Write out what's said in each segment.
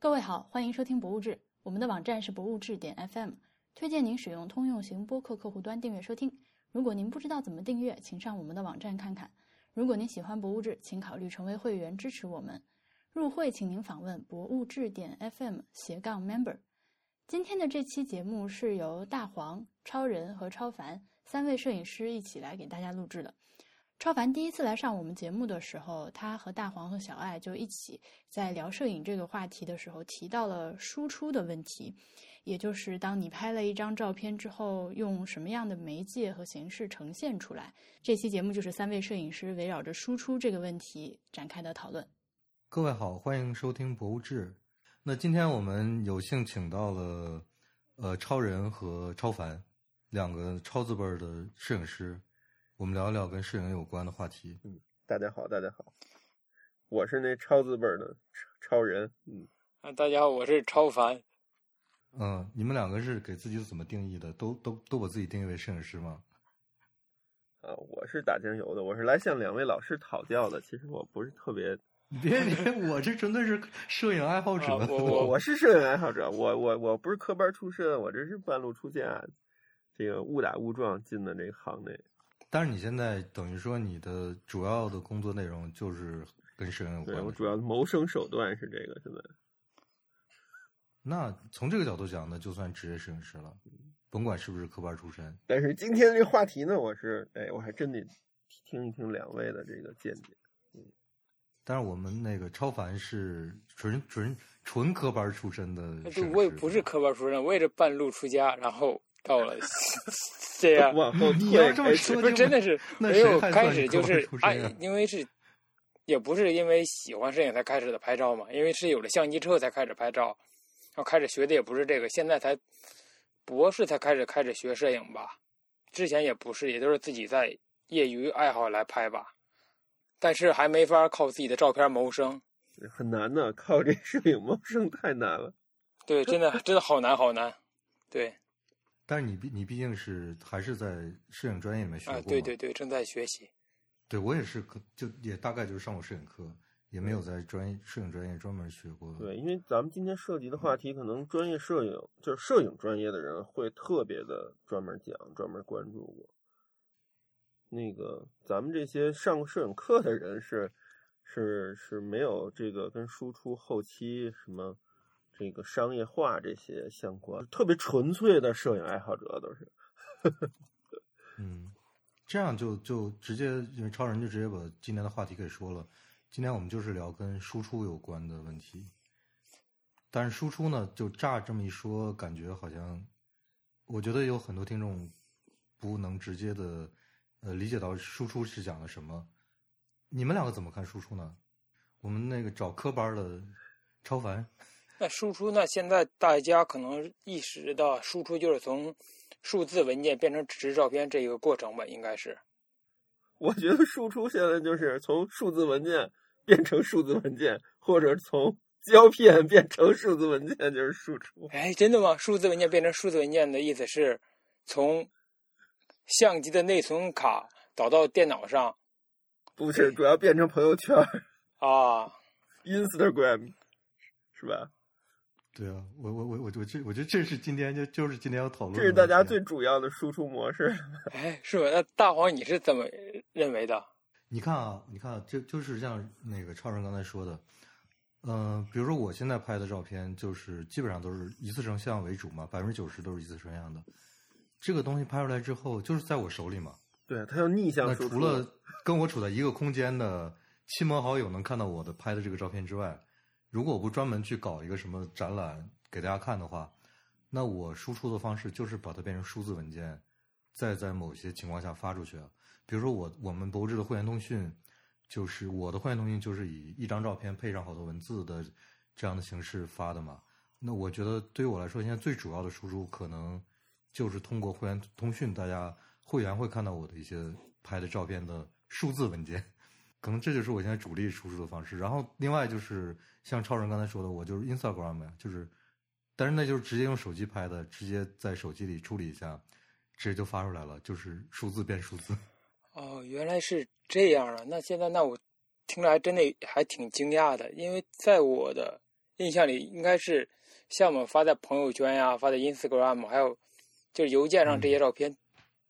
各位好，欢迎收听《博物志》，我们的网站是博物志点 FM，推荐您使用通用型播客客户端订阅收听。如果您不知道怎么订阅，请上我们的网站看看。如果您喜欢《博物志》，请考虑成为会员支持我们。入会请您访问博物志点 FM 斜杠 Member。今天的这期节目是由大黄、超人和超凡三位摄影师一起来给大家录制的。超凡第一次来上我们节目的时候，他和大黄和小爱就一起在聊摄影这个话题的时候提到了输出的问题，也就是当你拍了一张照片之后，用什么样的媒介和形式呈现出来。这期节目就是三位摄影师围绕着输出这个问题展开的讨论。各位好，欢迎收听《博物志》。那今天我们有幸请到了呃超人和超凡两个超字辈的摄影师。我们聊一聊跟摄影有关的话题。嗯，大家好，大家好，我是那超字辈的超超人。嗯，啊，大家好，我是超凡。嗯，你们两个是给自己怎么定义的？都都都把自己定义为摄影师吗？啊，我是打酱油的，我是来向两位老师讨教的。其实我不是特别，别别，我这纯粹是摄影爱好者。我我我是摄影爱好者，我我我不是科班出身，我这是半路出家，这个误打误撞进的这个行内。但是你现在等于说你的主要的工作内容就是跟摄影有关。对我主要的谋生手段是这个，现在。那从这个角度讲，呢就算职业摄影师了，甭管是不是科班出身。但是今天这话题呢，我是哎，我还真得听一听两位的这个见解。嗯。但是我们那个超凡是纯纯纯科班出身的。我也不是科班出身，我也是半路出家，然后到了。这样往后退，不是真的是没有开始就是爱，因为是也不是因为喜欢摄影才开始的拍照嘛，因为是有了相机之后才开始拍照，然后开始学的也不是这个，现在才博士才开始开始学摄影吧，之前也不是，也都是自己在业余爱好来拍吧，但是还没法靠自己的照片谋生，很难的，靠这摄影谋生太难了，对，真的真的好难好难，对。但是你毕你毕竟是还是在摄影专业里面学过，对对对，正在学习。对我也是，可就也大概就是上过摄影课，也没有在专业摄影专业专门学过。对，因为咱们今天涉及的话题，可能专业摄影就是摄影专业的人会特别的专门讲、专门关注过。那个咱们这些上过摄影课的人是是是没有这个跟输出后期什么。这个商业化这些相关，特别纯粹的摄影爱好者都是。嗯，这样就就直接，因为超人就直接把今天的话题给说了。今天我们就是聊跟输出有关的问题。但是输出呢，就乍这么一说，感觉好像，我觉得有很多听众不能直接的呃理解到输出是讲的什么。你们两个怎么看输出呢？我们那个找科班的超凡。那输出呢？现在大家可能意识到，输出就是从数字文件变成纸质照片这一个过程吧？应该是。我觉得输出现在就是从数字文件变成数字文件，或者从胶片变成数字文件，就是输出。哎，真的吗？数字文件变成数字文件的意思是从相机的内存卡导到电脑上？不是，主要变成朋友圈啊，Instagram 是吧？对啊，我我我我我这我觉得这是今天就就是今天要讨论，这是大家最主要的输出模式。哎，是吧？那大黄你是怎么认为的？你看啊，你看，就就是像那个超人刚才说的，嗯，比如说我现在拍的照片，就是基本上都是一次成像为主嘛，百分之九十都是一次成像的。这个东西拍出来之后，就是在我手里嘛。对，它要逆向。那除了跟我处在一个空间的亲朋好友能看到我的拍的这个照片之外。如果我不专门去搞一个什么展览给大家看的话，那我输出的方式就是把它变成数字文件，再在某些情况下发出去。比如说我我们博物志的会员通讯，就是我的会员通讯就是以一张照片配上好多文字的这样的形式发的嘛。那我觉得对于我来说，现在最主要的输出可能就是通过会员通讯，大家会员会看到我的一些拍的照片的数字文件。可能这就是我现在主力输出的方式。然后另外就是像超人刚才说的，我就是 Instagram 呀，就是，但是那就是直接用手机拍的，直接在手机里处理一下，直接就发出来了，就是数字变数字。哦，原来是这样啊！那现在那我听着还真的还挺惊讶的，因为在我的印象里应该是像我们发在朋友圈呀、发在 Instagram，还有就是邮件上这些照片，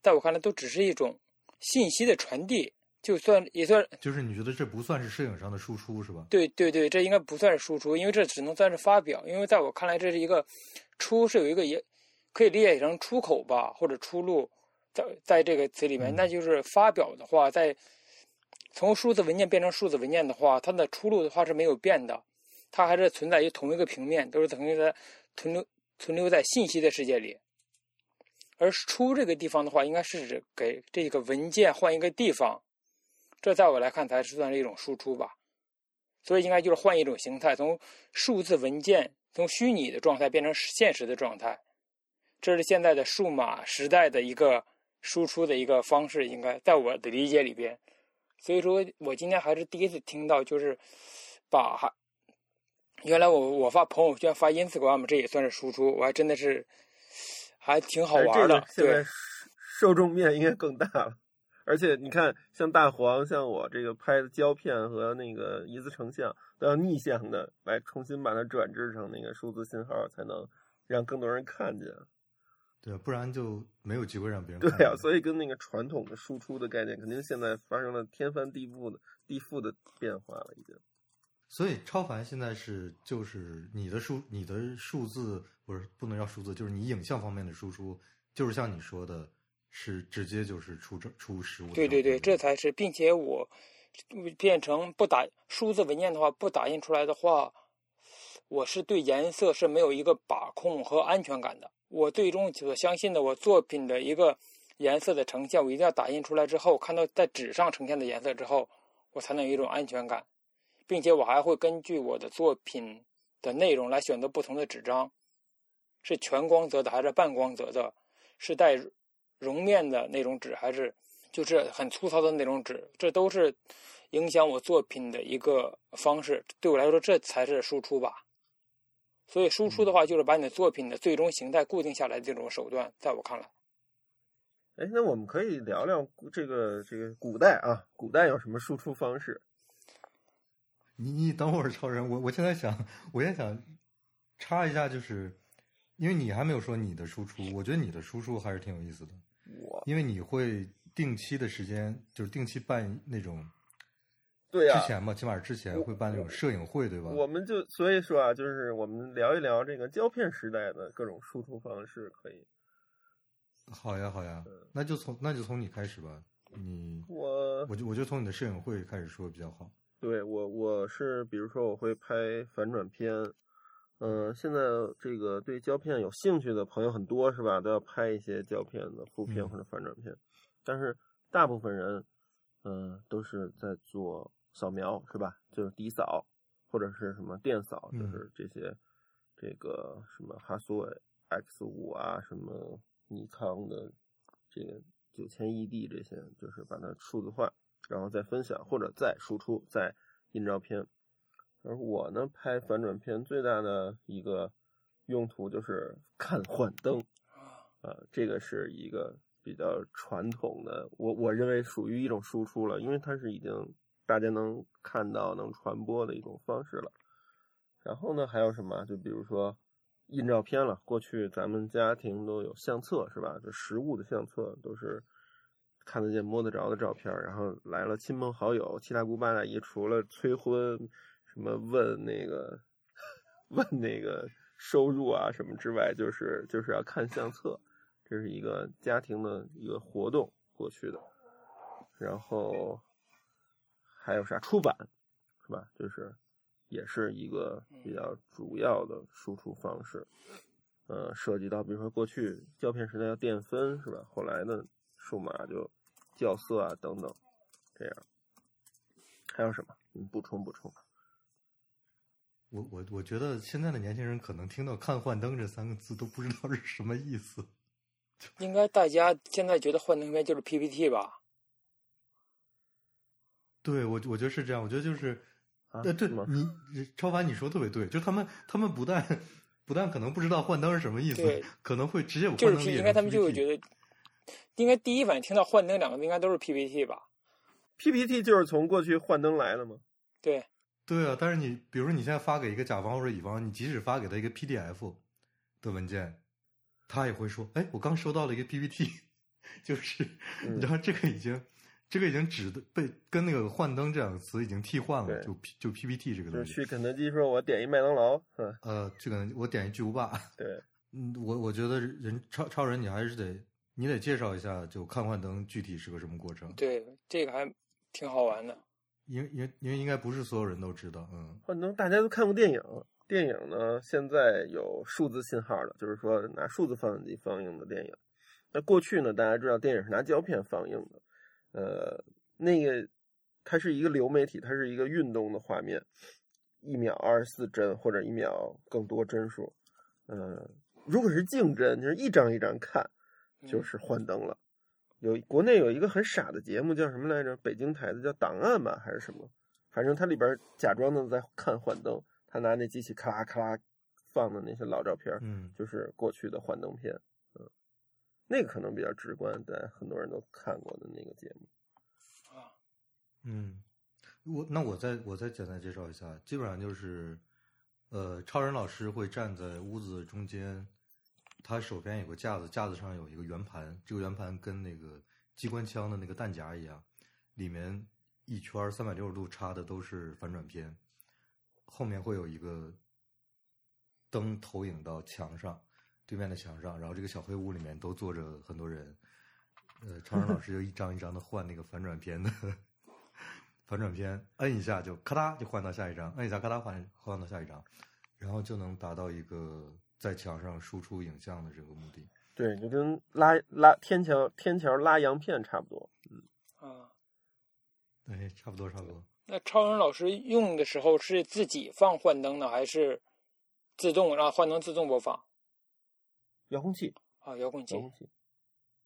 在我看来都只是一种信息的传递，就算也算。就是你觉得这不算是摄影上的输出是吧？对对对，这应该不算是输出，因为这只能算是发表。因为在我看来，这是一个出是有一个也可以理解成出口吧，或者出路，在在这个词里面，那就是发表的话，在从数字文件变成数字文件的话，它的出路的话是没有变的。它还是存在于同一个平面，都是存留在存留存留在信息的世界里。而出这个地方的话，应该是指给这个文件换一个地方，这在我来看才是算是一种输出吧。所以应该就是换一种形态，从数字文件从虚拟的状态变成现实的状态，这是现在的数码时代的一个输出的一个方式。应该在我的理解里边，所以说我今天还是第一次听到，就是把。原来我我发朋友圈发 Instagram 这也算是输出，我还真的是还挺好玩的。现在受众面应该更大了，而且你看，像大黄，像我这个拍的胶片和那个一字成像，都要逆向的来重新把它转制成那个数字信号，才能让更多人看见。对，不然就没有机会让别人。对呀，所以跟那个传统的输出的概念，肯定现在发生了天翻地覆的地覆的变化了，已经。所以超凡现在是就是你的数你的数字不是不能叫数字，就是你影像方面的输出，就是像你说的，是直接就是出这出实物。对对对，这才是，并且我变成不打数字文件的话，不打印出来的话，我是对颜色是没有一个把控和安全感的。我最终所相信的，我作品的一个颜色的呈现，我一定要打印出来之后，看到在纸上呈现的颜色之后，我才能有一种安全感。并且我还会根据我的作品的内容来选择不同的纸张，是全光泽的还是半光泽的，是带绒面的那种纸还是就是很粗糙的那种纸，这都是影响我作品的一个方式。对我来说，这才是输出吧。所以输出的话，就是把你的作品的最终形态固定下来的这种手段，在我看来。哎，那我们可以聊聊这个这个古代啊，古代有什么输出方式？你你等会儿，超人，我我现在想，我也想插一下，就是因为你还没有说你的输出，我觉得你的输出还是挺有意思的。我因为你会定期的时间，就是定期办那种，对呀，之前嘛，起码之前会办那种摄影会，对吧？我们就所以说啊，就是我们聊一聊这个胶片时代的各种输出方式，可以。好呀，好呀，那就从那就从你开始吧。你我我就我就从你的摄影会开始说比较好。对我，我是比如说我会拍反转片，嗯，现在这个对胶片有兴趣的朋友很多，是吧？都要拍一些胶片的负片或者反转片，但是大部分人，嗯，都是在做扫描，是吧？就是底扫或者是什么电扫，就是这些，这个什么哈苏 X 五啊，什么尼康的这个九千 ED 这些，就是把它数字化。然后再分享或者再输出再印照片，而我呢拍反转片最大的一个用途就是看幻灯，啊，这个是一个比较传统的，我我认为属于一种输出了，因为它是已经大家能看到能传播的一种方式了。然后呢还有什么？就比如说印照片了，过去咱们家庭都有相册是吧？就实物的相册都是。看得见摸得着的照片，然后来了亲朋好友、七大姑八大姨，除了催婚、什么问那个、问那个收入啊什么之外，就是就是要看相册，这是一个家庭的一个活动过去的。然后还有啥出版，是吧？就是也是一个比较主要的输出方式。呃，涉及到比如说过去胶片时代要电分，是吧？后来呢，数码就。校色啊，等等，这样，还有什么？你补充补充。我我我觉得现在的年轻人可能听到“看幻灯”这三个字都不知道是什么意思。应该大家现在觉得幻灯片就是 PPT 吧？对，我我觉得是这样。我觉得就是，呃，对你超凡，你说特别对。就他们他们不但不但可能不知道幻灯是什么意思，可能会直接就是应该他们就会觉得。应该第一反应听到“幻灯”两个字，应该都是 PPT 吧？PPT 就是从过去幻灯来的吗？对，对啊，但是你比如说你现在发给一个甲方或者乙方，你即使发给他一个 PDF 的文件，他也会说：“哎，我刚收到了一个 PPT。”就是你知道这个已经。这个已经指的被跟那个幻灯这两个词已经替换了，就就 PPT 这个东西。去肯德基说，我点一麦当劳，呃，去肯德基我点一巨无霸。对，嗯，我我觉得人超超人，你还是得你得介绍一下，就看幻灯具体是个什么过程。对，这个还挺好玩的。因为因为因为应该不是所有人都知道，嗯。幻灯大家都看过电影，电影呢现在有数字信号了，就是说拿数字放映机放映的电影。那过去呢，大家知道电影是拿胶片放映的。呃，那个它是一个流媒体，它是一个运动的画面，一秒二十四帧或者一秒更多帧数。嗯，如果是静帧，就是一张一张看，就是幻灯了。有国内有一个很傻的节目，叫什么来着？北京台的叫档案吧，还是什么？反正它里边假装的在看幻灯，他拿那机器咔啦咔啦放的那些老照片，嗯，就是过去的幻灯片。嗯那个可能比较直观，但很多人都看过的那个节目啊，嗯，我那我再我再简单介绍一下，基本上就是，呃，超人老师会站在屋子中间，他手边有个架子，架子上有一个圆盘，这个圆盘跟那个机关枪的那个弹夹一样，里面一圈三百六十度插的都是反转片，后面会有一个灯投影到墙上。对面的墙上，然后这个小黑屋里面都坐着很多人，呃，超人老师就一张一张的换那个反转片的反转片，摁一下就咔嗒就换到下一张，摁一下咔嗒换换到下一张，然后就能达到一个在墙上输出影像的这个目的。对，就跟拉拉天桥天桥拉洋片差不多。嗯啊，对，差不多差不多。那超人老师用的时候是自己放幻灯呢，还是自动让幻灯自动播放？遥控器啊，遥控器，遥控器，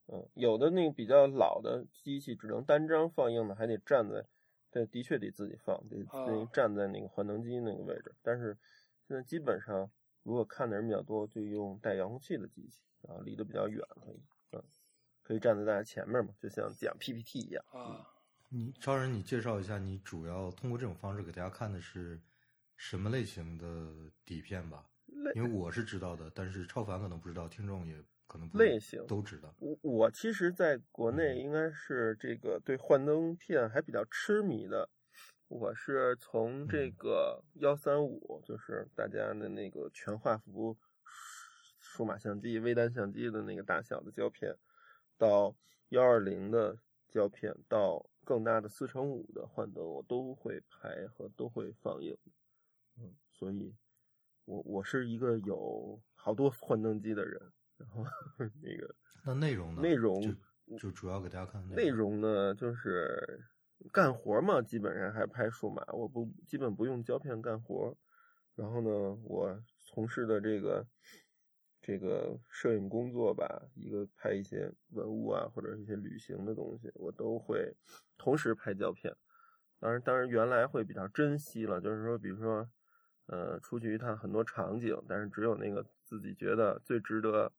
嗯，有的那个比较老的机器只能单张放映的，还得站在，对，的确得自己放，得得站在那个幻灯机那个位置。但是现在基本上，如果看的人比较多，就用带遥控器的机器，然后离得比较远，可以，嗯，可以站在大家前面嘛，就像讲 PPT 一样啊。你超人，你介绍一下，你主要通过这种方式给大家看的是什么类型的底片吧？因为我是知道的，但是超凡可能不知道，听众也可能类型都知道。我我其实在国内应该是这个对幻灯片还比较痴迷的。我是从这个幺三五，就是大家的那个全画幅数码相机、微单相机的那个大小的胶片，到幺二零的胶片，到更大的四乘五的幻灯，我都会拍和都会放映。嗯，所以。我我是一个有好多幻灯机的人，然后那个那内容呢？内容就主要给大家看内容呢，就是干活嘛，基本上还拍数码，我不基本不用胶片干活。然后呢，我从事的这个这个摄影工作吧，一个拍一些文物啊，或者一些旅行的东西，我都会同时拍胶片。当然，当然原来会比较珍惜了，就是说，比如说。呃，出去一趟很多场景，但是只有那个自己觉得最值得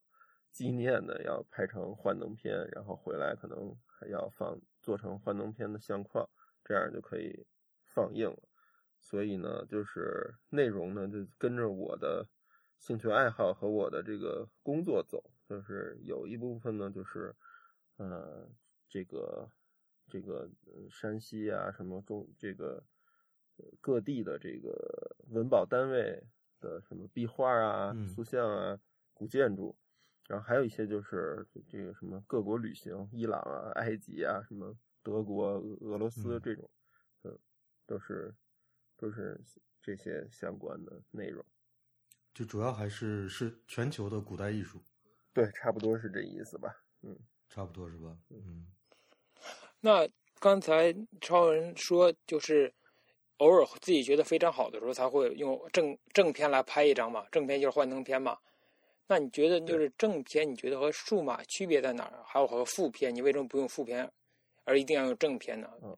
纪念的，要拍成幻灯片，然后回来可能还要放做成幻灯片的相框，这样就可以放映了。所以呢，就是内容呢就跟着我的兴趣爱好和我的这个工作走，就是有一部分呢就是呃这个这个山西啊什么中这个。各地的这个文保单位的什么壁画啊、塑像啊、古建筑，然后还有一些就是这个什么各国旅行，伊朗啊、埃及啊、什么德国、俄罗斯这种，嗯，都是都是这些相关的内容。就主要还是是全球的古代艺术，对，差不多是这意思吧，嗯，差不多是吧，嗯。那刚才超人说就是。偶尔自己觉得非常好的时候，才会用正正片来拍一张嘛。正片就是幻灯片嘛。那你觉得就是正片？你觉得和数码区别在哪儿？还有和负片，你为什么不用负片，而一定要用正片呢？嗯，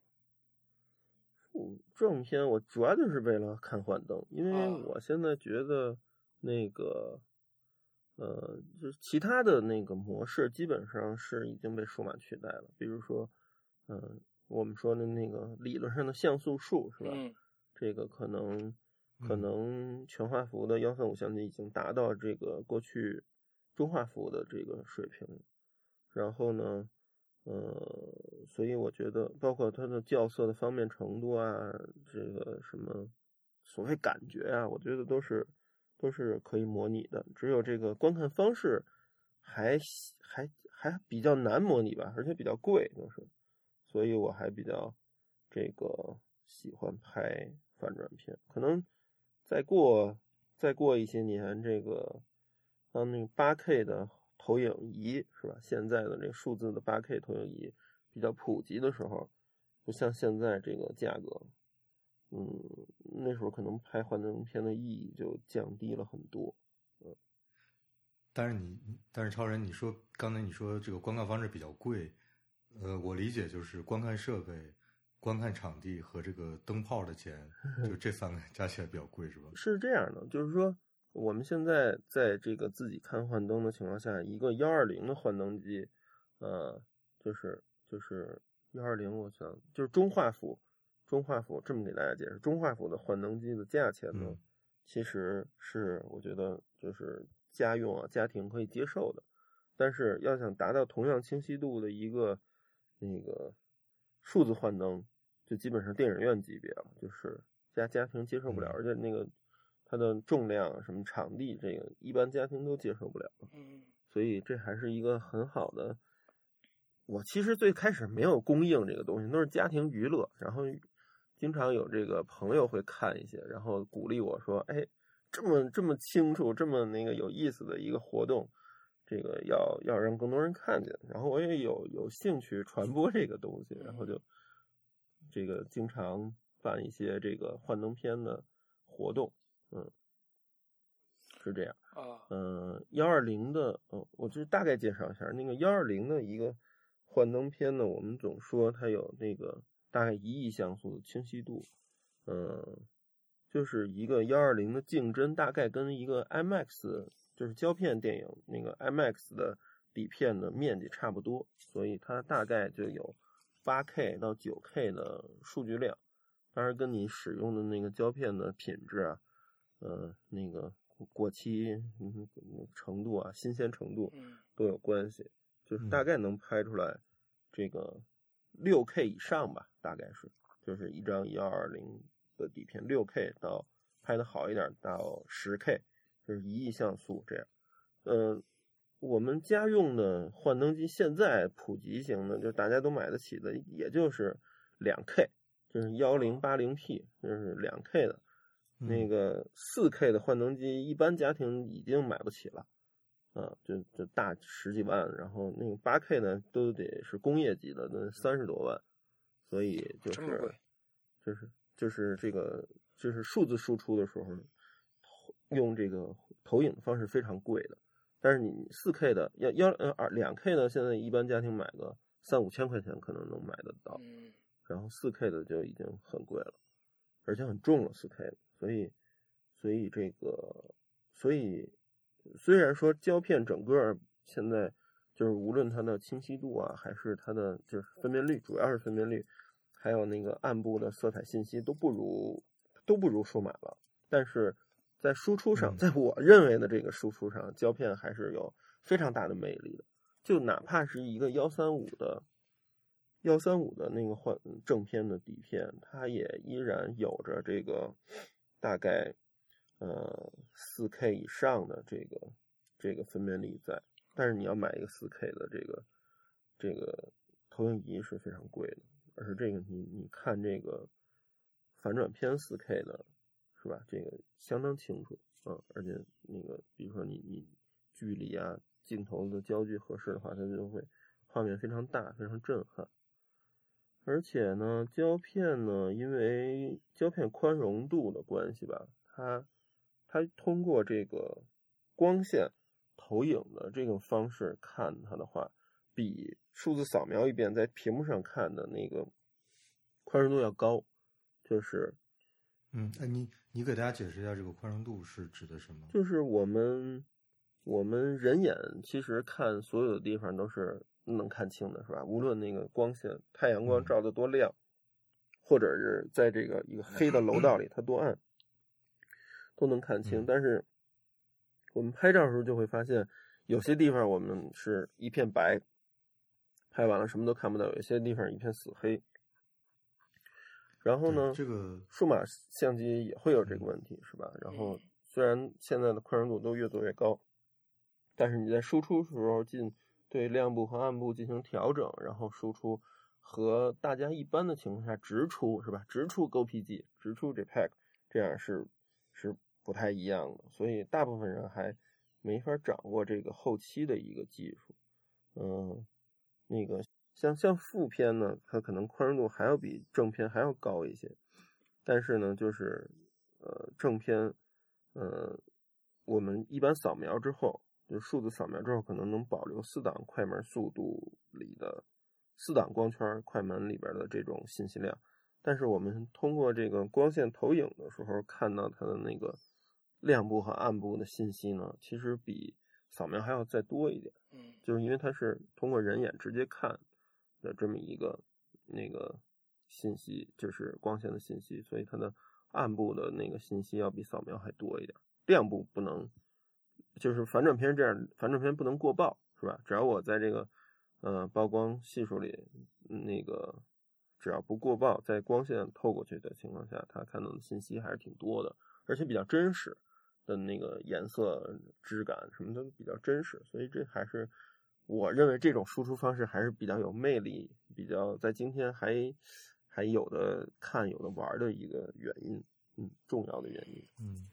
负正片我主要就是为了看幻灯，因为我现在觉得那个呃，就是其他的那个模式基本上是已经被数码取代了。比如说，嗯。我们说的那个理论上的像素数是吧？这个可能可能全画幅的幺三五相机已经达到这个过去中画幅的这个水平，然后呢，呃，所以我觉得包括它的校色的方便程度啊，这个什么所谓感觉啊，我觉得都是都是可以模拟的，只有这个观看方式还还还比较难模拟吧，而且比较贵，就是，所以我还比较这个喜欢拍。反转片。可能再过再过一些年，这个当那个八 K 的投影仪是吧？现在的这个数字的八 K 投影仪比较普及的时候，不像现在这个价格，嗯，那时候可能拍幻灯片的意义就降低了很多。嗯，但是你但是超人，你说刚才你说这个观看方式比较贵，呃，我理解就是观看设备。观看场地和这个灯泡的钱，就这三个加起来比较贵，是吧？是这样的，就是说我们现在在这个自己看幻灯的情况下，一个幺二零的幻灯机，呃，就是就是幺二零，我想就是中画幅，中画幅这么给大家解释，中画幅的幻灯机的价钱呢，其实是我觉得就是家用啊，家庭可以接受的，但是要想达到同样清晰度的一个那个数字幻灯。就基本上电影院级别了，就是家家庭接受不了，而且那个它的重量、什么场地，这个一般家庭都接受不了。嗯，所以这还是一个很好的。我其实最开始没有供应这个东西，都是家庭娱乐，然后经常有这个朋友会看一些，然后鼓励我说：“哎，这么这么清楚，这么那个有意思的一个活动，这个要要让更多人看见。”然后我也有有兴趣传播这个东西，然后就。这个经常办一些这个幻灯片的活动，嗯，是这样啊，嗯，幺二零的，嗯，我就大概介绍一下那个幺二零的一个幻灯片呢。我们总说它有那个大概一亿像素的清晰度，嗯，就是一个幺二零的镜帧，大概跟一个 IMAX 就是胶片电影那个 IMAX 的底片的面积差不多，所以它大概就有。八 K 到九 K 的数据量，当然跟你使用的那个胶片的品质啊，呃，那个过期程度啊、新鲜程度都有关系。就是大概能拍出来这个六 K 以上吧，大概是，就是一张幺二零的底片，六 K 到拍的好一点到十 K，就是一亿像素这样，呃。我们家用的幻灯机现在普及型的，就大家都买得起的，也就是两 K，就是幺零八零 P，就是两 K 的。那个四 K 的幻灯机，一般家庭已经买不起了，啊，就就大十几万。然后那个八 K 呢，都得是工业级的，那三十多万。所以就是就是就是这个就是数字输出的时候，用这个投影的方式非常贵的。但是你四 K 的要幺呃二两 K 的，现在一般家庭买个三五千块钱可能能买得到，然后四 K 的就已经很贵了，而且很重了四 K 的，所以所以这个所以虽然说胶片整个现在就是无论它的清晰度啊，还是它的就是分辨率，主要是分辨率，还有那个暗部的色彩信息都不如都不如数码了，但是。在输出上，在我认为的这个输出上，胶片还是有非常大的魅力的。就哪怕是一个幺三五的幺三五的那个换正片的底片，它也依然有着这个大概呃四 K 以上的这个这个分辨率在。但是你要买一个四 K 的这个这个投影仪是非常贵的，而且这个你你看这个反转片四 K 的。是吧？这个相当清楚啊，而且那个，比如说你你距离啊，镜头的焦距合适的话，它就会画面非常大，非常震撼。而且呢，胶片呢，因为胶片宽容度的关系吧，它它通过这个光线投影的这种方式看它的话，比数字扫描一遍在屏幕上看的那个宽容度要高，就是。嗯，哎，你你给大家解释一下这个宽容度是指的什么？就是我们我们人眼其实看所有的地方都是能看清的，是吧？无论那个光线，太阳光照的多亮，或者是在这个一个黑的楼道里，它多暗，都能看清。但是我们拍照的时候就会发现，有些地方我们是一片白，拍完了什么都看不到；有些地方一片死黑。然后呢，这个数码相机也会有这个问题，是吧？然后虽然现在的宽容度都越做越高，但是你在输出时候进对亮部和暗部进行调整，然后输出和大家一般的情况下直出，是吧？直出 GoPG，直出 JPEG，这样是是不太一样的。所以大部分人还没法掌握这个后期的一个技术，嗯，那个。像像负片呢，它可能宽容度还要比正片还要高一些，但是呢，就是呃正片，呃我们一般扫描之后，就数字扫描之后，可能能保留四档快门速度里的四档光圈快门里边的这种信息量，但是我们通过这个光线投影的时候，看到它的那个亮部和暗部的信息呢，其实比扫描还要再多一点，嗯，就是因为它是通过人眼直接看。的这么一个那个信息，就是光线的信息，所以它的暗部的那个信息要比扫描还多一点。亮部不能，就是反转片这样，反转片不能过曝，是吧？只要我在这个呃曝光系数里，那个只要不过曝，在光线透过去的情况下，它看到的信息还是挺多的，而且比较真实的那个颜色、质感什么的比较真实，所以这还是。我认为这种输出方式还是比较有魅力，比较在今天还还有的看、有的玩的一个原因，嗯，重要的原因。嗯，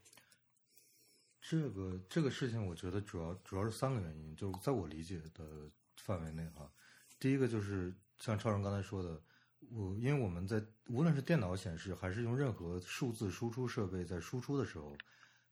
这个这个事情，我觉得主要主要是三个原因，就是在我理解的范围内哈。第一个就是像超人刚才说的，我因为我们在无论是电脑显示还是用任何数字输出设备在输出的时候，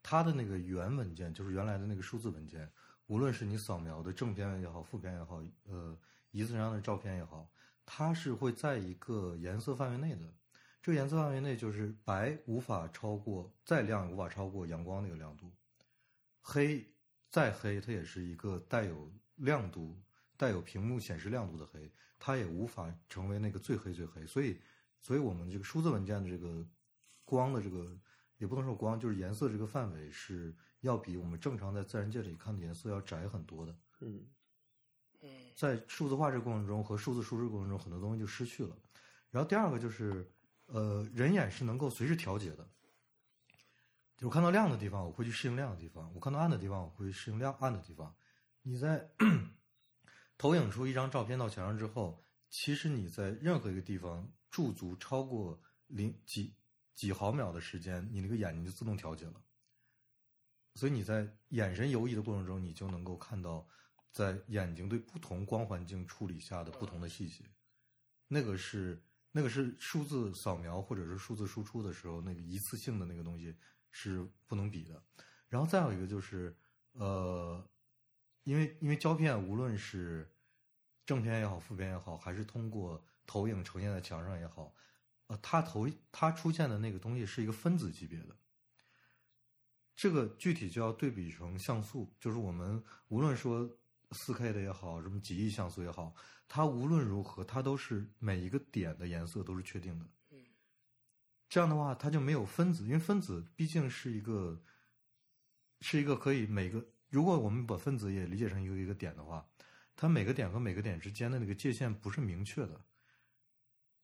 它的那个原文件就是原来的那个数字文件。无论是你扫描的正片也好，负片也好，呃，仪器上的照片也好，它是会在一个颜色范围内的。这个颜色范围内就是白无法超过，再亮无法超过阳光那个亮度，黑再黑它也是一个带有亮度、带有屏幕显示亮度的黑，它也无法成为那个最黑最黑。所以，所以我们这个数字文件的这个光的这个，也不能说光，就是颜色这个范围是。要比我们正常在自然界里看的颜色要窄很多的。嗯，嗯，在数字化这个过程中和数字输出过程中，很多东西就失去了。然后第二个就是，呃，人眼是能够随时调节的。就我看到亮的地方，我会去适应亮的地方；我看到暗的地方，我会适应亮暗的地方。你在 投影出一张照片到墙上之后，其实你在任何一个地方驻足超过零几几毫秒的时间，你那个眼睛就自动调节了。所以你在眼神游移的过程中，你就能够看到，在眼睛对不同光环境处理下的不同的细节。那个是那个是数字扫描或者是数字输出的时候那个一次性的那个东西是不能比的。然后再有一个就是，呃，因为因为胶片无论是正片也好，负片也好，还是通过投影呈现在墙上也好，呃，它投它出现的那个东西是一个分子级别的。这个具体就要对比成像素，就是我们无论说四 K 的也好，什么几亿像素也好，它无论如何，它都是每一个点的颜色都是确定的。嗯，这样的话，它就没有分子，因为分子毕竟是一个，是一个可以每个，如果我们把分子也理解成一个一个点的话，它每个点和每个点之间的那个界限不是明确的，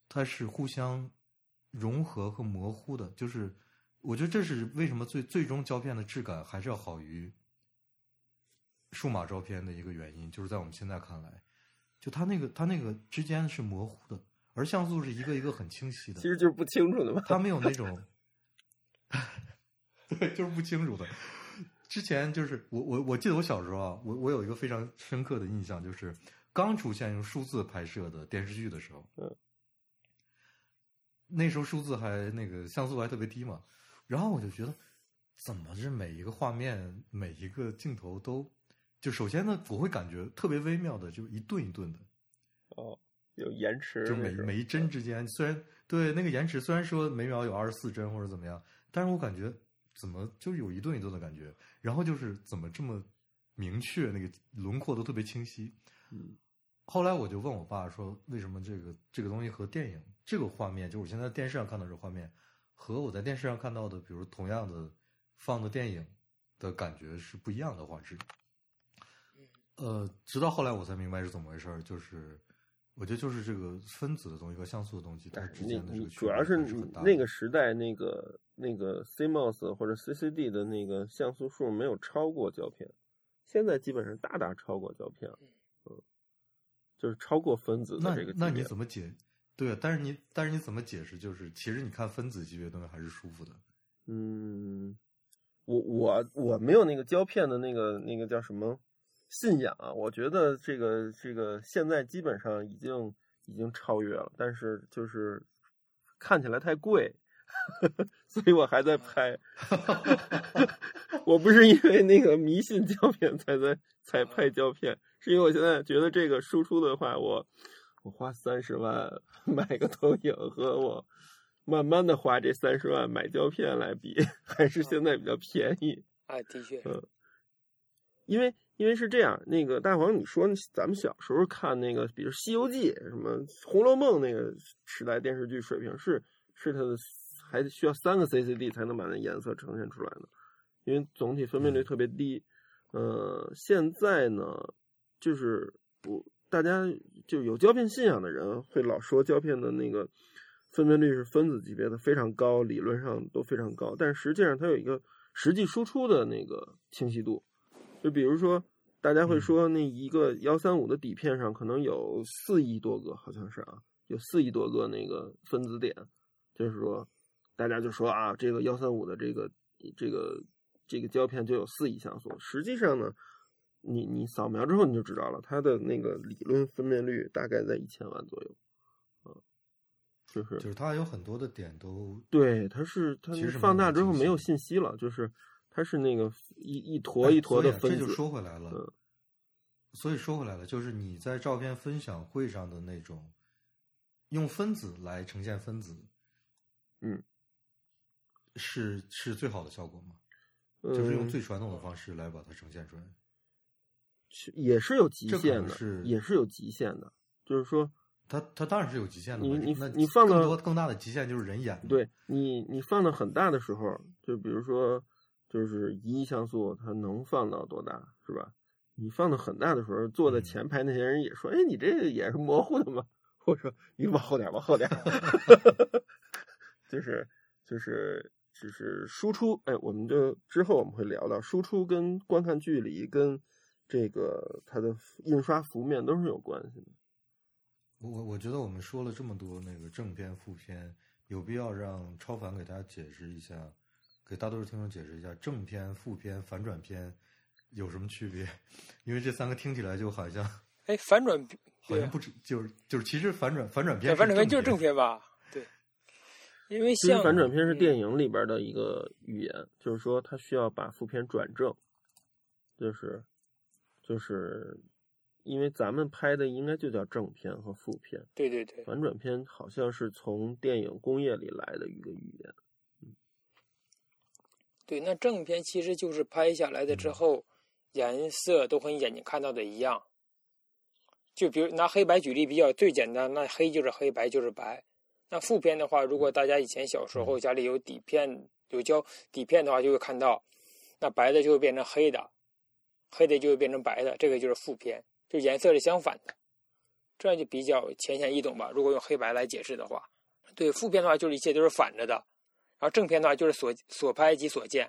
它是互相融合和模糊的，就是。我觉得这是为什么最最终胶片的质感还是要好于数码照片的一个原因，就是在我们现在看来，就它那个它那个之间是模糊的，而像素是一个一个很清晰的，其实就是不清楚的嘛。它没有那种，对，就是不清楚的。之前就是我我我记得我小时候啊，我我有一个非常深刻的印象，就是刚出现用数字拍摄的电视剧的时候，嗯，那时候数字还那个像素还特别低嘛。然后我就觉得，怎么是每一个画面、每一个镜头都，就首先呢，我会感觉特别微妙的，就一顿一顿的。哦，有延迟。就每每一帧之间，虽然对那个延迟，虽然说每秒有二十四帧或者怎么样，但是我感觉怎么就是有一顿一顿的感觉。然后就是怎么这么明确，那个轮廓都特别清晰。嗯。后来我就问我爸说，为什么这个这个东西和电影这个画面，就是我现在电视上看到这个画面，和我在电视上看到的，比如同样的放的电影的感觉是不一样的画质。呃，直到后来我才明白是怎么回事儿，就是我觉得就是这个分子的东西和像素的东西它之间的这个主要是那个时代那个那个 CMOS 或者 CCD 的那个像素数没有超过胶片，现在基本上大大超过胶片，嗯，就是超过分子的这个。那你怎么解？对，但是你但是你怎么解释？就是其实你看分子级别东西还是舒服的。嗯，我我我没有那个胶片的那个那个叫什么？信仰啊，我觉得这个这个现在基本上已经已经超越了，但是就是看起来太贵，所以我还在拍。我不是因为那个迷信胶片才在才拍胶片，是因为我现在觉得这个输出的话，我我花三十万 买个投影和我慢慢的花这三十万买胶片来比，还是现在比较便宜。啊，的确，嗯，因为。因为是这样，那个大黄，你说咱们小时候看那个，比如《西游记》什么《红楼梦》那个时代电视剧水平是是它的，还需要三个 CCD 才能把那颜色呈现出来的，因为总体分辨率特别低。呃，现在呢，就是我大家就有胶片信仰的人会老说胶片的那个分辨率是分子级别的非常高，理论上都非常高，但实际上它有一个实际输出的那个清晰度。就比如说，大家会说那一个幺三五的底片上可能有四亿多个，好像是啊，有四亿多个那个分子点，就是说，大家就说啊，这个幺三五的这个这个这个胶片就有四亿像素。实际上呢，你你扫描之后你就知道了，它的那个理论分辨率大概在一千万左右，嗯，就是就是它有很多的点都对，它是它放大之后没有信息了，就是。它是那个一一坨一坨的分子。这就说回来了，所以说回来了，就是你在照片分享会上的那种用分子来呈现分子，嗯，是是最好的效果吗？就是用最传统的方式来把它呈现出来，也是有极限的，是也是有极限的。就是说，它它当然是有极限的。你你你放更多更大的极限就是人眼。对你你放到很大的时候，就比如说。就是一亿像素，它能放到多大，是吧？你放到很大的时候，坐在前排那些人也说：“哎，你这个也是模糊的吗？”我说：“你往后点，往后点。”就是就是就是输出，哎，我们就之后我们会聊到输出跟观看距离跟这个它的印刷幅面都是有关系的。我我我觉得我们说了这么多那个正片负片，有必要让超凡给大家解释一下。给大多数听众解释一下正片、负片、反转片有什么区别？因为这三个听起来就好像……哎，反转好像不止，就是就是，其实反转反转片，反转片就是正片吧？对，因为其实反转片是电影里边的一个语言，就是说它需要把负片转正，就是就是因为咱们拍的应该就叫正片和负片，对对对，反转片好像是从电影工业里来的一个语言。对，那正片其实就是拍下来的之后，颜色都和你眼睛看到的一样。就比如拿黑白举例比较最简单，那黑就是黑白就是白。那负片的话，如果大家以前小时候家里有底片有胶底片的话，就会看到，那白的就会变成黑的，黑的就会变成白的，这个就是负片，就颜色是相反的。这样就比较浅显易懂吧？如果用黑白来解释的话，对负片的话就是一切都是反着的。然后正片的话就是所所拍及所见，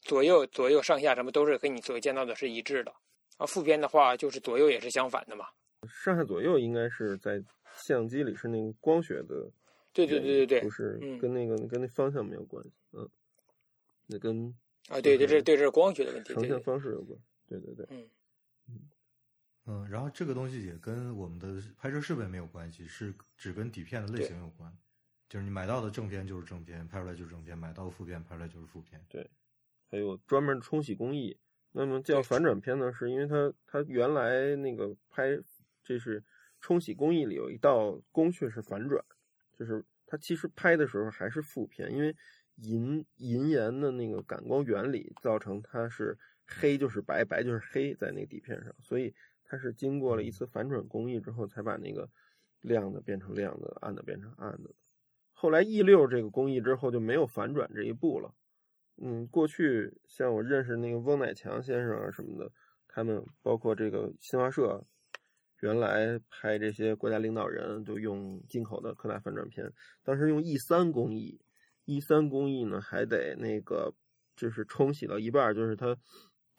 左右左右上下什么都是跟你所见到的是一致的。啊，负片的话就是左右也是相反的嘛。上下左右应该是在相机里是那个光学的。对对对对对，不是跟那个跟那方向没有关系。嗯，那跟啊对对这对这是光学的问题，呈现方式有关。对对对，嗯嗯嗯，然后这个东西也跟我们的拍摄设备没有关系，是只跟底片的类型有关。就是你买到的正片就是正片，拍出来就是正片；买到的负片拍出来就是负片。对，还有专门的冲洗工艺。那么叫反转片呢，是因为它它原来那个拍，这是冲洗工艺里有一道工序是反转，就是它其实拍的时候还是负片，因为银银盐的那个感光原理造成它是黑就是白，白就是黑在那个底片上，所以。它是经过了一次反转工艺之后，才把那个亮的变成亮的，暗的变成暗的。后来 E 六这个工艺之后就没有反转这一步了。嗯，过去像我认识那个翁乃强先生啊什么的，他们包括这个新华社，原来拍这些国家领导人都用进口的柯达反转片，当时用 E 三工艺，E 三工艺呢还得那个就是冲洗到一半，就是它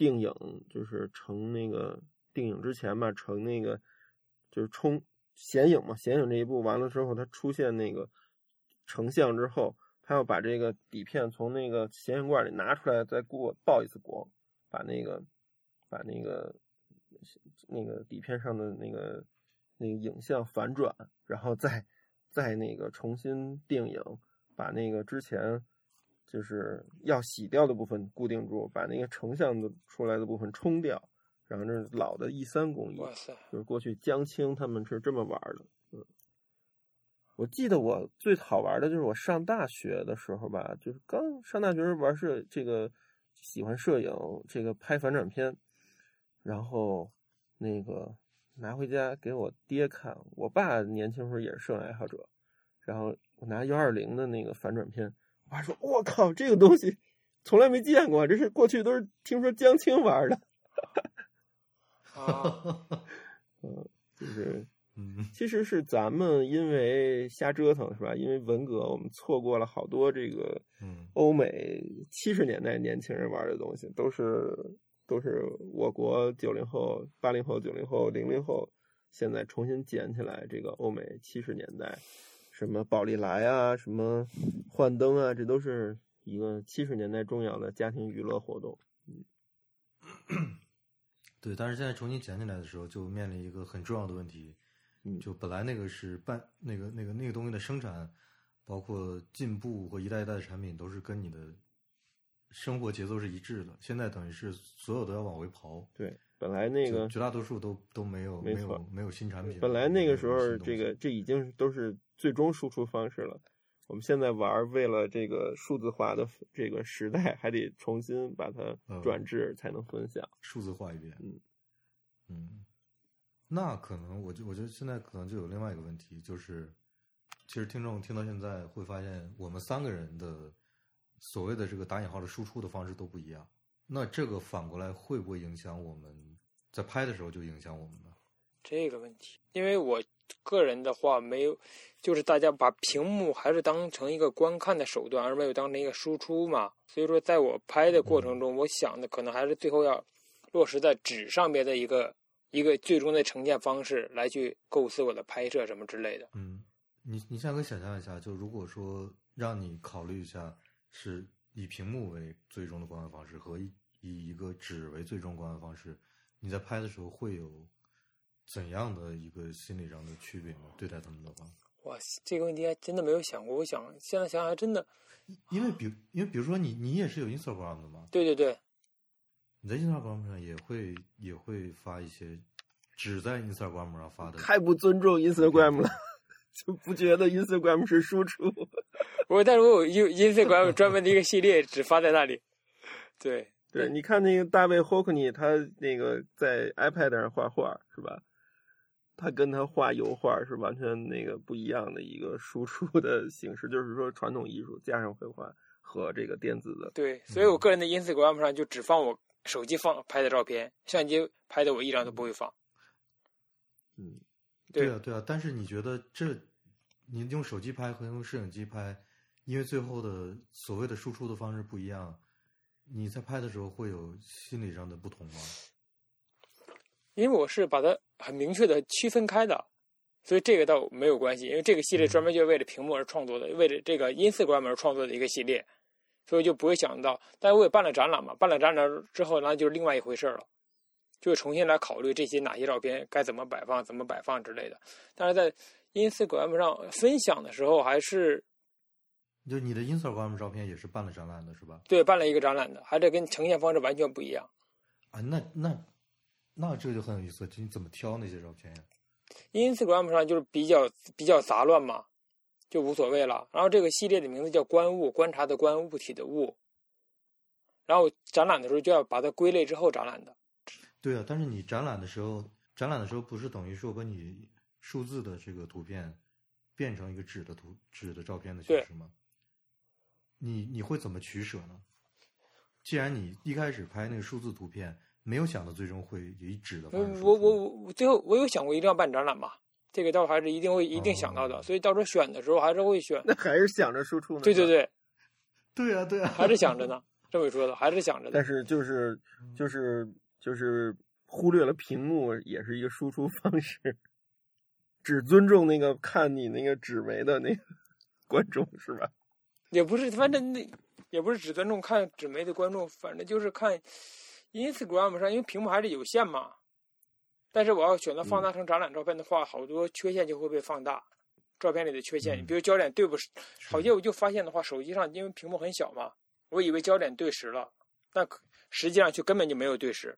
定影，就是成那个定影之前嘛，成那个就是冲显影嘛，显影这一步完了之后，它出现那个。成像之后，他要把这个底片从那个显影罐里拿出来，再过曝一次光，把那个把那个那个底片上的那个那个影像反转，然后再再那个重新定影，把那个之前就是要洗掉的部分固定住，把那个成像的出来的部分冲掉，然后这是老的 E 三工艺，就是过去江青他们是这么玩的。嗯我记得我最好玩的就是我上大学的时候吧，就是刚上大学时玩摄这个喜欢摄影，这个拍反转片，然后那个拿回家给我爹看。我爸年轻时候也是摄影爱好者，然后我拿幺二零的那个反转片，我爸说：“我靠，这个东西从来没见过，这是过去都是听说江青玩的。”啊，嗯，就是。嗯，其实是咱们因为瞎折腾是吧？因为文革，我们错过了好多这个，嗯，欧美七十年代年轻人玩的东西，都是都是我国九零后、八零后、九零后、零零后现在重新捡起来这个欧美七十年代，什么宝丽来啊，什么幻灯啊，这都是一个七十年代重要的家庭娱乐活动。嗯，对，但是现在重新捡起来的时候，就面临一个很重要的问题。嗯，就本来那个是半那个那个那个东西的生产，包括进步和一代一代的产品，都是跟你的生活节奏是一致的。现在等于是所有都要往回刨。对，本来那个绝大多数都都没有没有没有新产品。本来那个时候，这个这已经都是最终输出方式了。我们现在玩，为了这个数字化的这个时代，还得重新把它转制，才能分享数字化一遍。嗯嗯。那可能，我就我觉得现在可能就有另外一个问题，就是其实听众听到现在会发现，我们三个人的所谓的这个打引号的输出的方式都不一样。那这个反过来会不会影响我们在拍的时候就影响我们呢？这个问题，因为我个人的话没有，就是大家把屏幕还是当成一个观看的手段，而没有当成一个输出嘛。所以说，在我拍的过程中，我想的可能还是最后要落实在纸上面的一个。一个最终的呈现方式来去构思我的拍摄什么之类的。嗯，你你现在可以想象一下，就如果说让你考虑一下，是以屏幕为最终的观看方式和以以一个纸为最终观看方式，你在拍的时候会有怎样的一个心理上的区别吗？对待他们的话，哇，这个问题还真的没有想过。我想现在想想，还真的，因为比因为比如说你你也是有 Instagram 的嘛？对对对。你在 Instagram 上也会也会发一些只在 Instagram 上发的，太不尊重 Instagram 了，就不觉得 Instagram 是输出。我但是我有 Instagram 专门的一个系列，只发在那里。对对，你看那个大卫霍克尼，他那个在 iPad 上画画是吧？他跟他画油画是完全那个不一样的一个输出的 形式，就是说传统艺术加上绘画和这个电子的。对，所以我个人的 Instagram 上就只放我。手机放拍的照片，相机拍的我一张都不会放。嗯，对啊，对啊。但是你觉得这，你用手机拍和用摄影机拍，因为最后的所谓的输出的方式不一样，你在拍的时候会有心理上的不同吗？因为我是把它很明确的区分开的，所以这个倒没有关系。因为这个系列专门就是为了屏幕而创作的，为了这个 Instagram 而创作的一个系列。所以就不会想到，但是我也办了展览嘛，办了展览之后，那就是另外一回事了，就重新来考虑这些哪些照片该怎么摆放、怎么摆放之类的。但是在 Instagram 上分享的时候，还是就你的 Instagram 照片也是办了展览的是吧？对，办了一个展览的，还是跟呈现方式完全不一样。啊，那那那这就很有意思，你怎么挑那些照片呀？Instagram 上就是比较比较杂乱嘛。就无所谓了。然后这个系列的名字叫“观物”，观察的观，物体的物。然后展览的时候就要把它归类之后展览的。对啊，但是你展览的时候，展览的时候不是等于说把你数字的这个图片变成一个纸的图纸的照片的形式吗？你你会怎么取舍呢？既然你一开始拍那个数字图片，没有想到最终会以纸的方式。我我我最后我有想过一定要办展览吧，这个倒还是一定会一定想到的，所以到时候选的时候还是会选。那还是想着输出呢？对对对，对 啊对啊，还是想着呢。这么说的，还是想着。但是就是就是就是忽略了屏幕也是一个输出方式，只尊重那个看你那个纸媒的那个 观众是吧？也不是，反正那也不是只尊重看纸媒的观众，反正就是看 Instagram 上，因为屏幕还是有限嘛。但是我要选择放大成展览照片的话，好多缺陷就会被放大。照片里的缺陷，比如焦点对不，好些我就发现的话，手机上因为屏幕很小嘛。我以为焦点对实了，但实际上却根本就没有对实。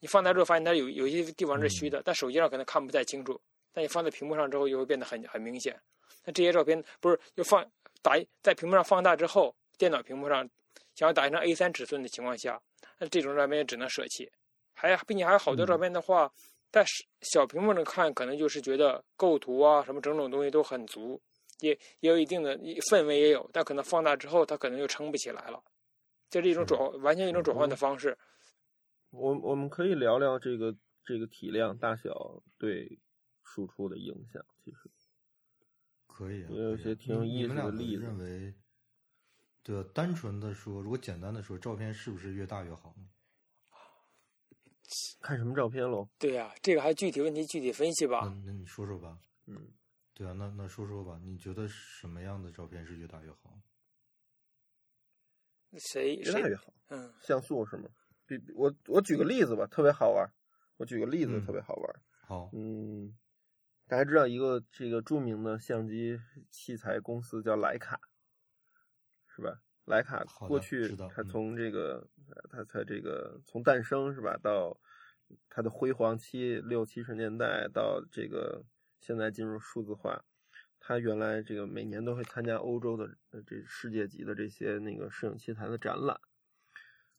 你放大之后发现它有有些地方是虚的，但手机上可能看不太清楚。但你放在屏幕上之后，就会变得很很明显。那这些照片不是就放打在屏幕上放大之后，电脑屏幕上想要打印成 A3 尺寸的情况下，那这种照片也只能舍弃。还并且还有好多照片的话，在小屏幕上看，可能就是觉得构图啊什么种种东西都很足，也也有一定的氛围也有，但可能放大之后，它可能又撑不起来了。这是一种转完全一种转换的方式。我我们可以聊聊这个这个体量大小对输出的影响。其实可以啊，也有些挺有意思的例子。认为，对，单纯的说，如果简单的说，照片是不是越大越好呢？看什么照片喽？对呀，这个还具体问题具体分析吧。那你说说吧。嗯，对啊，那那说说吧，你觉得什么样的照片是越大越好？谁越大越好？嗯，像素是吗？比我我举个例子吧，特别好玩。我举个例子，特别好玩。好，嗯，大家知道一个这个著名的相机器材公司叫徕卡，是吧？徕卡过去它从这个它它这个从诞生是吧，到它的辉煌期六七十年代，到这个现在进入数字化。他原来这个每年都会参加欧洲的这世界级的这些那个摄影器材的展览，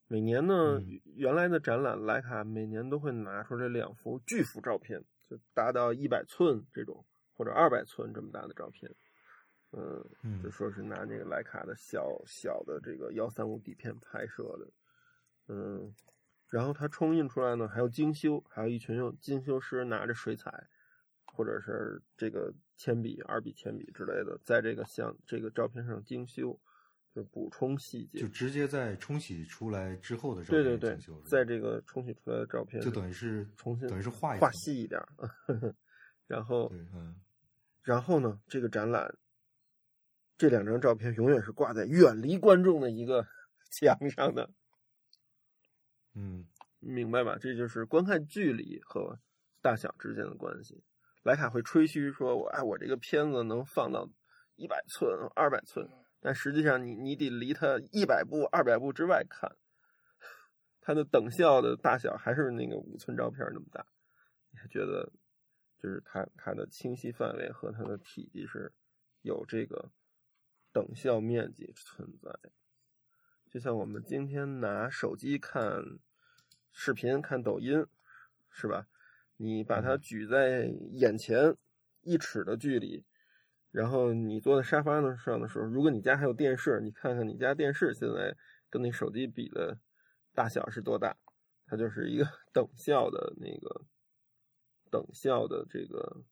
每年呢，原来的展览徕卡每年都会拿出来两幅巨幅照片，就达到一百寸这种或者二百寸这么大的照片，嗯，就说是拿那个徕卡的小小的这个幺三五底片拍摄的，嗯，然后它冲印出来呢还有精修，还有一群用精修师拿着水彩。或者是这个铅笔、二笔铅笔之类的，在这个像这个照片上精修，就补充细节，就直接在冲洗出来之后的照片对对对，在这个冲洗出来的照片，就等于是重新等于是画画细一点，然后嗯，然后呢，这个展览这两张照片永远是挂在远离观众的一个 墙上的，嗯，明白吧？这就是观看距离和大小之间的关系。徕卡会吹嘘说：“我哎，我这个片子能放到一百寸、二百寸，但实际上你你得离它一百步、二百步之外看，它的等效的大小还是那个五寸照片那么大。你还觉得，就是它它的清晰范围和它的体积是有这个等效面积存在。就像我们今天拿手机看视频、看抖音，是吧？”你把它举在眼前一尺的距离，然后你坐在沙发上的时候，如果你家还有电视，你看看你家电视现在跟那手机比的大小是多大，它就是一个 等效的那个等效的这个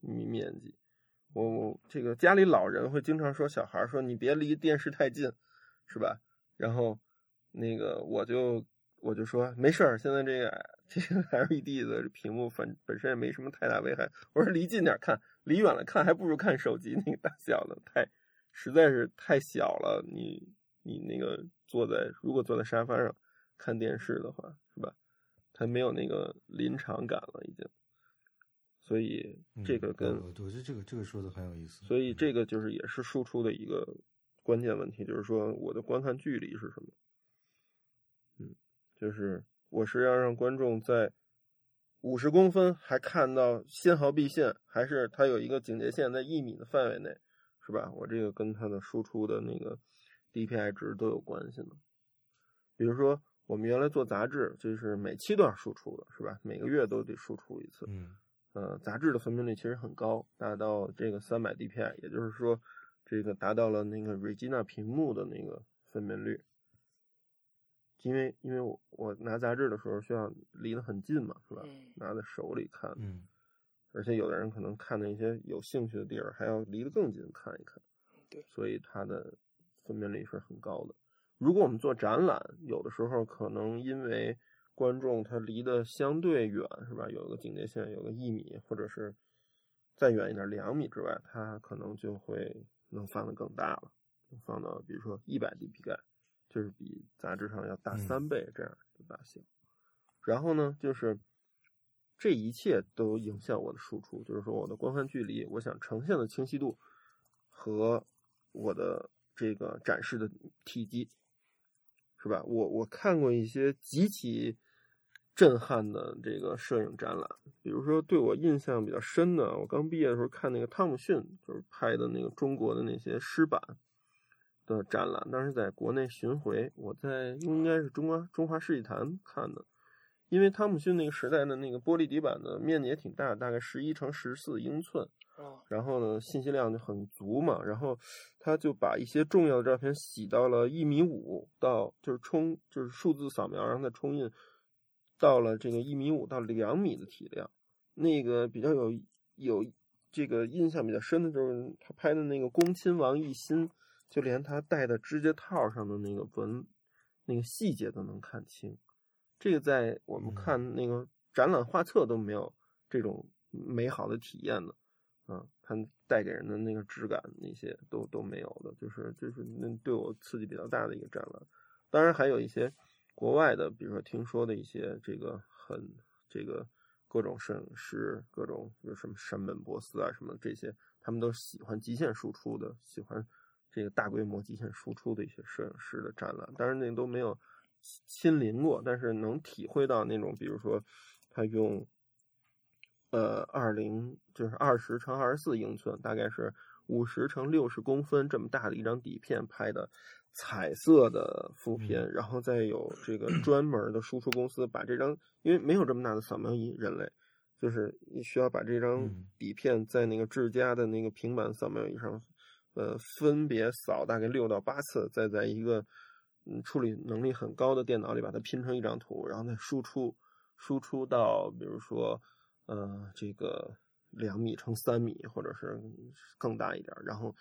面积。我我这个家里老人会经常说小孩说你别离电视太近，是吧？然后那个我就我就说没事儿，现在这个。这个 LED 的屏幕本本身也没什么太大危害。我说离近点看，离远了看还不如看手机那个大小呢，太实在是太小了。你你那个坐在如果坐在沙发上看电视的话，是吧？它没有那个临场感了，已经。所以这个跟我觉得这个这个说的很有意思。所以这个就是也是输出的一个关键问题，就是说我的观看距离是什么？嗯，就是。我是要让观众在五十公分还看到纤毫毕现，还是它有一个警戒线在一米的范围内，是吧？我这个跟它的输出的那个 DPI 值都有关系呢。比如说，我们原来做杂志，就是每期都要输出的，是吧？每个月都得输出一次。嗯，呃，杂志的分辨率其实很高，达到这个三百 DPI，也就是说，这个达到了那个 Regina 屏幕的那个分辨率。因为因为我我拿杂志的时候需要离得很近嘛，是吧？拿在手里看。嗯。而且有的人可能看的一些有兴趣的地儿，还要离得更近看一看。对。所以它的分辨率是很高的。如果我们做展览，有的时候可能因为观众他离得相对远，是吧？有个警戒线，有个一米，或者是再远一点两米之外，它可能就会能放得更大了，放到比如说一百 dpi，就是比杂志上要大三倍这样的大小。然后呢，就是这一切都影响我的输出，就是说我的观看距离，我想呈现的清晰度和我的这个展示的体积。是吧？我我看过一些极其震撼的这个摄影展览，比如说对我印象比较深的，我刚毕业的时候看那个汤姆逊，就是拍的那个中国的那些诗版的展览，当时在国内巡回，我在应该是中华中华世纪坛看的，因为汤姆逊那个时代的那个玻璃底板的面积也挺大，大概十一乘十四英寸。然后呢，信息量就很足嘛。然后他就把一些重要的照片洗到了一米五到，就是冲，就是数字扫描，然后再冲印到了这个一米五到两米的体量。那个比较有有这个印象比较深的就是他拍的那个恭亲王奕欣，就连他戴的指甲套上的那个纹，那个细节都能看清。这个在我们看那个展览画册都没有这种美好的体验的。啊，它带给人的那个质感，那些都都没有的，就是就是那对我刺激比较大的一个展览。当然还有一些国外的，比如说听说的一些这个很这个各种摄影师，各种有什么山本博斯啊什么这些，他们都喜欢极限输出的，喜欢这个大规模极限输出的一些摄影师的展览。当然那都没有亲临过，但是能体会到那种，比如说他用。呃，二零就是二十乘二十四英寸，大概是五十乘六十公分这么大的一张底片拍的彩色的负片，然后再有这个专门的输出公司把这张，因为没有这么大的扫描仪，人类就是你需要把这张底片在那个智家的那个平板扫描仪上，呃，分别扫大概六到八次，再在一个嗯处理能力很高的电脑里把它拼成一张图，然后再输出输出到比如说。呃，这个两米乘三米，或者是更大一点，然后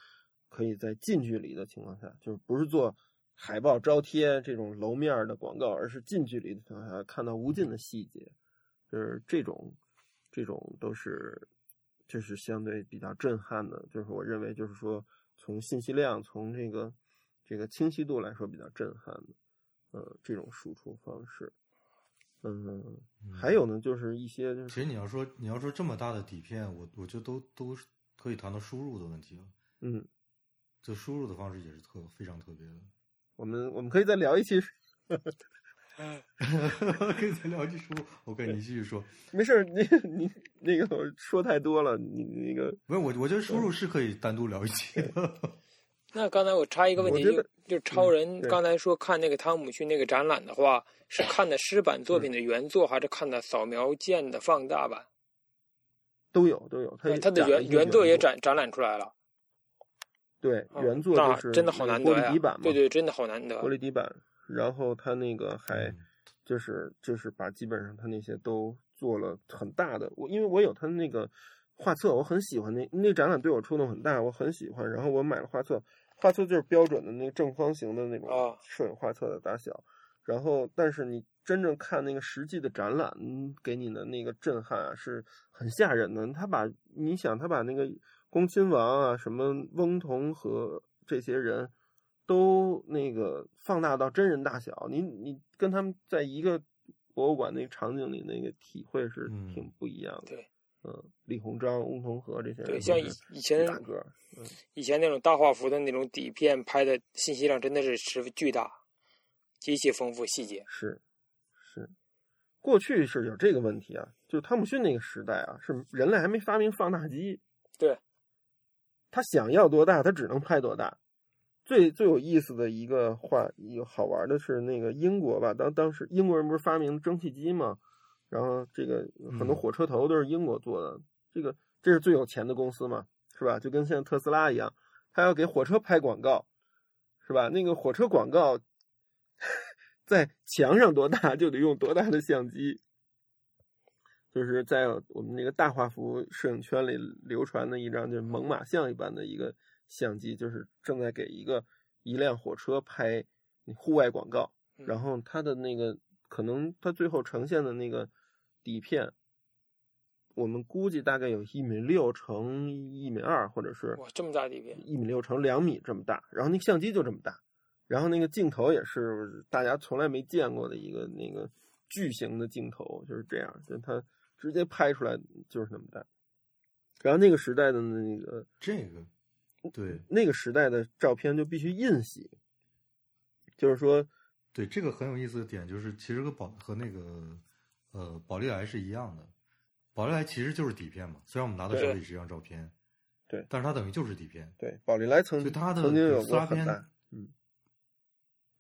可以在近距离的情况下，就是不是做海报招贴这种楼面的广告，而是近距离的情况下看到无尽的细节，就是这种，这种都是，就是相对比较震撼的，就是我认为就是说从信息量，从这个这个清晰度来说比较震撼的，呃，这种输出方式。嗯，还有呢，就是一些。其实你要说你要说这么大的底片，我我觉得都都可以谈到输入的问题了。嗯，这输入的方式也是特非常特别的。我们我们可以再聊一期。可以再聊一期输入。OK，你继续说。没事，你你那个说太多了，你那个。不是我，我觉得输入是可以单独聊一期的。那刚才我插一个问题，就就超人刚才说看那个汤姆逊那个展览的话，是看的湿版作品的原作，还是看的扫描件的放大版？都有都有，他他的原原作也展展览出来了。对，原作就是真的好难得！玻璃底板嘛，对对，真的好难得。玻璃底板，然后他那个还就是就是把基本上他那些都做了很大的，我因为我有他那个。画册我很喜欢，那那展览对我触动很大，我很喜欢。然后我买了画册，画册就是标准的那个正方形的那种摄影画册的大小。然后，但是你真正看那个实际的展览，给你的那个震撼啊，是很吓人的。他把你想，他把那个恭亲王啊，什么翁同和这些人都那个放大到真人大小，你你跟他们在一个博物馆那个场景里，那个体会是挺不一样的。对。嗯，李鸿章、翁同和这些人，对，像以以前大个，嗯，以前那种大画幅的那种底片拍的信息量真的是十分巨大，极其丰富细节。是是，过去是有这个问题啊，就汤姆逊那个时代啊，是人类还没发明放大机，对，他想要多大，他只能拍多大，最最有意思的一个话，一个好玩的是那个英国吧，当当时英国人不是发明蒸汽机吗？然后这个很多火车头都是英国做的，这个这是最有钱的公司嘛，是吧？就跟现在特斯拉一样，他要给火车拍广告，是吧？那个火车广告 在墙上多大就得用多大的相机，就是在我们那个大画幅摄影圈里流传的一张就是猛犸象一般的一个相机，就是正在给一个一辆火车拍户外广告，然后它的那个可能它最后呈现的那个。底片，我们估计大概有一米六乘一米二，或者是哇这么大底片，一米六乘两米这么大。然后那个相机就这么大，然后那个镜头也是大家从来没见过的一个那个巨型的镜头，就是这样，就它直接拍出来就是那么大。然后那个时代的那个这个，对那个时代的照片就必须印洗，就是说，对这个很有意思的点就是，其实和宝和那个。呃，宝丽来是一样的，宝丽来其实就是底片嘛。虽然我们拿到手里是一张照片，对，但是它等于就是底片。对，宝丽来曾就它的曾经有撕拉片，嗯，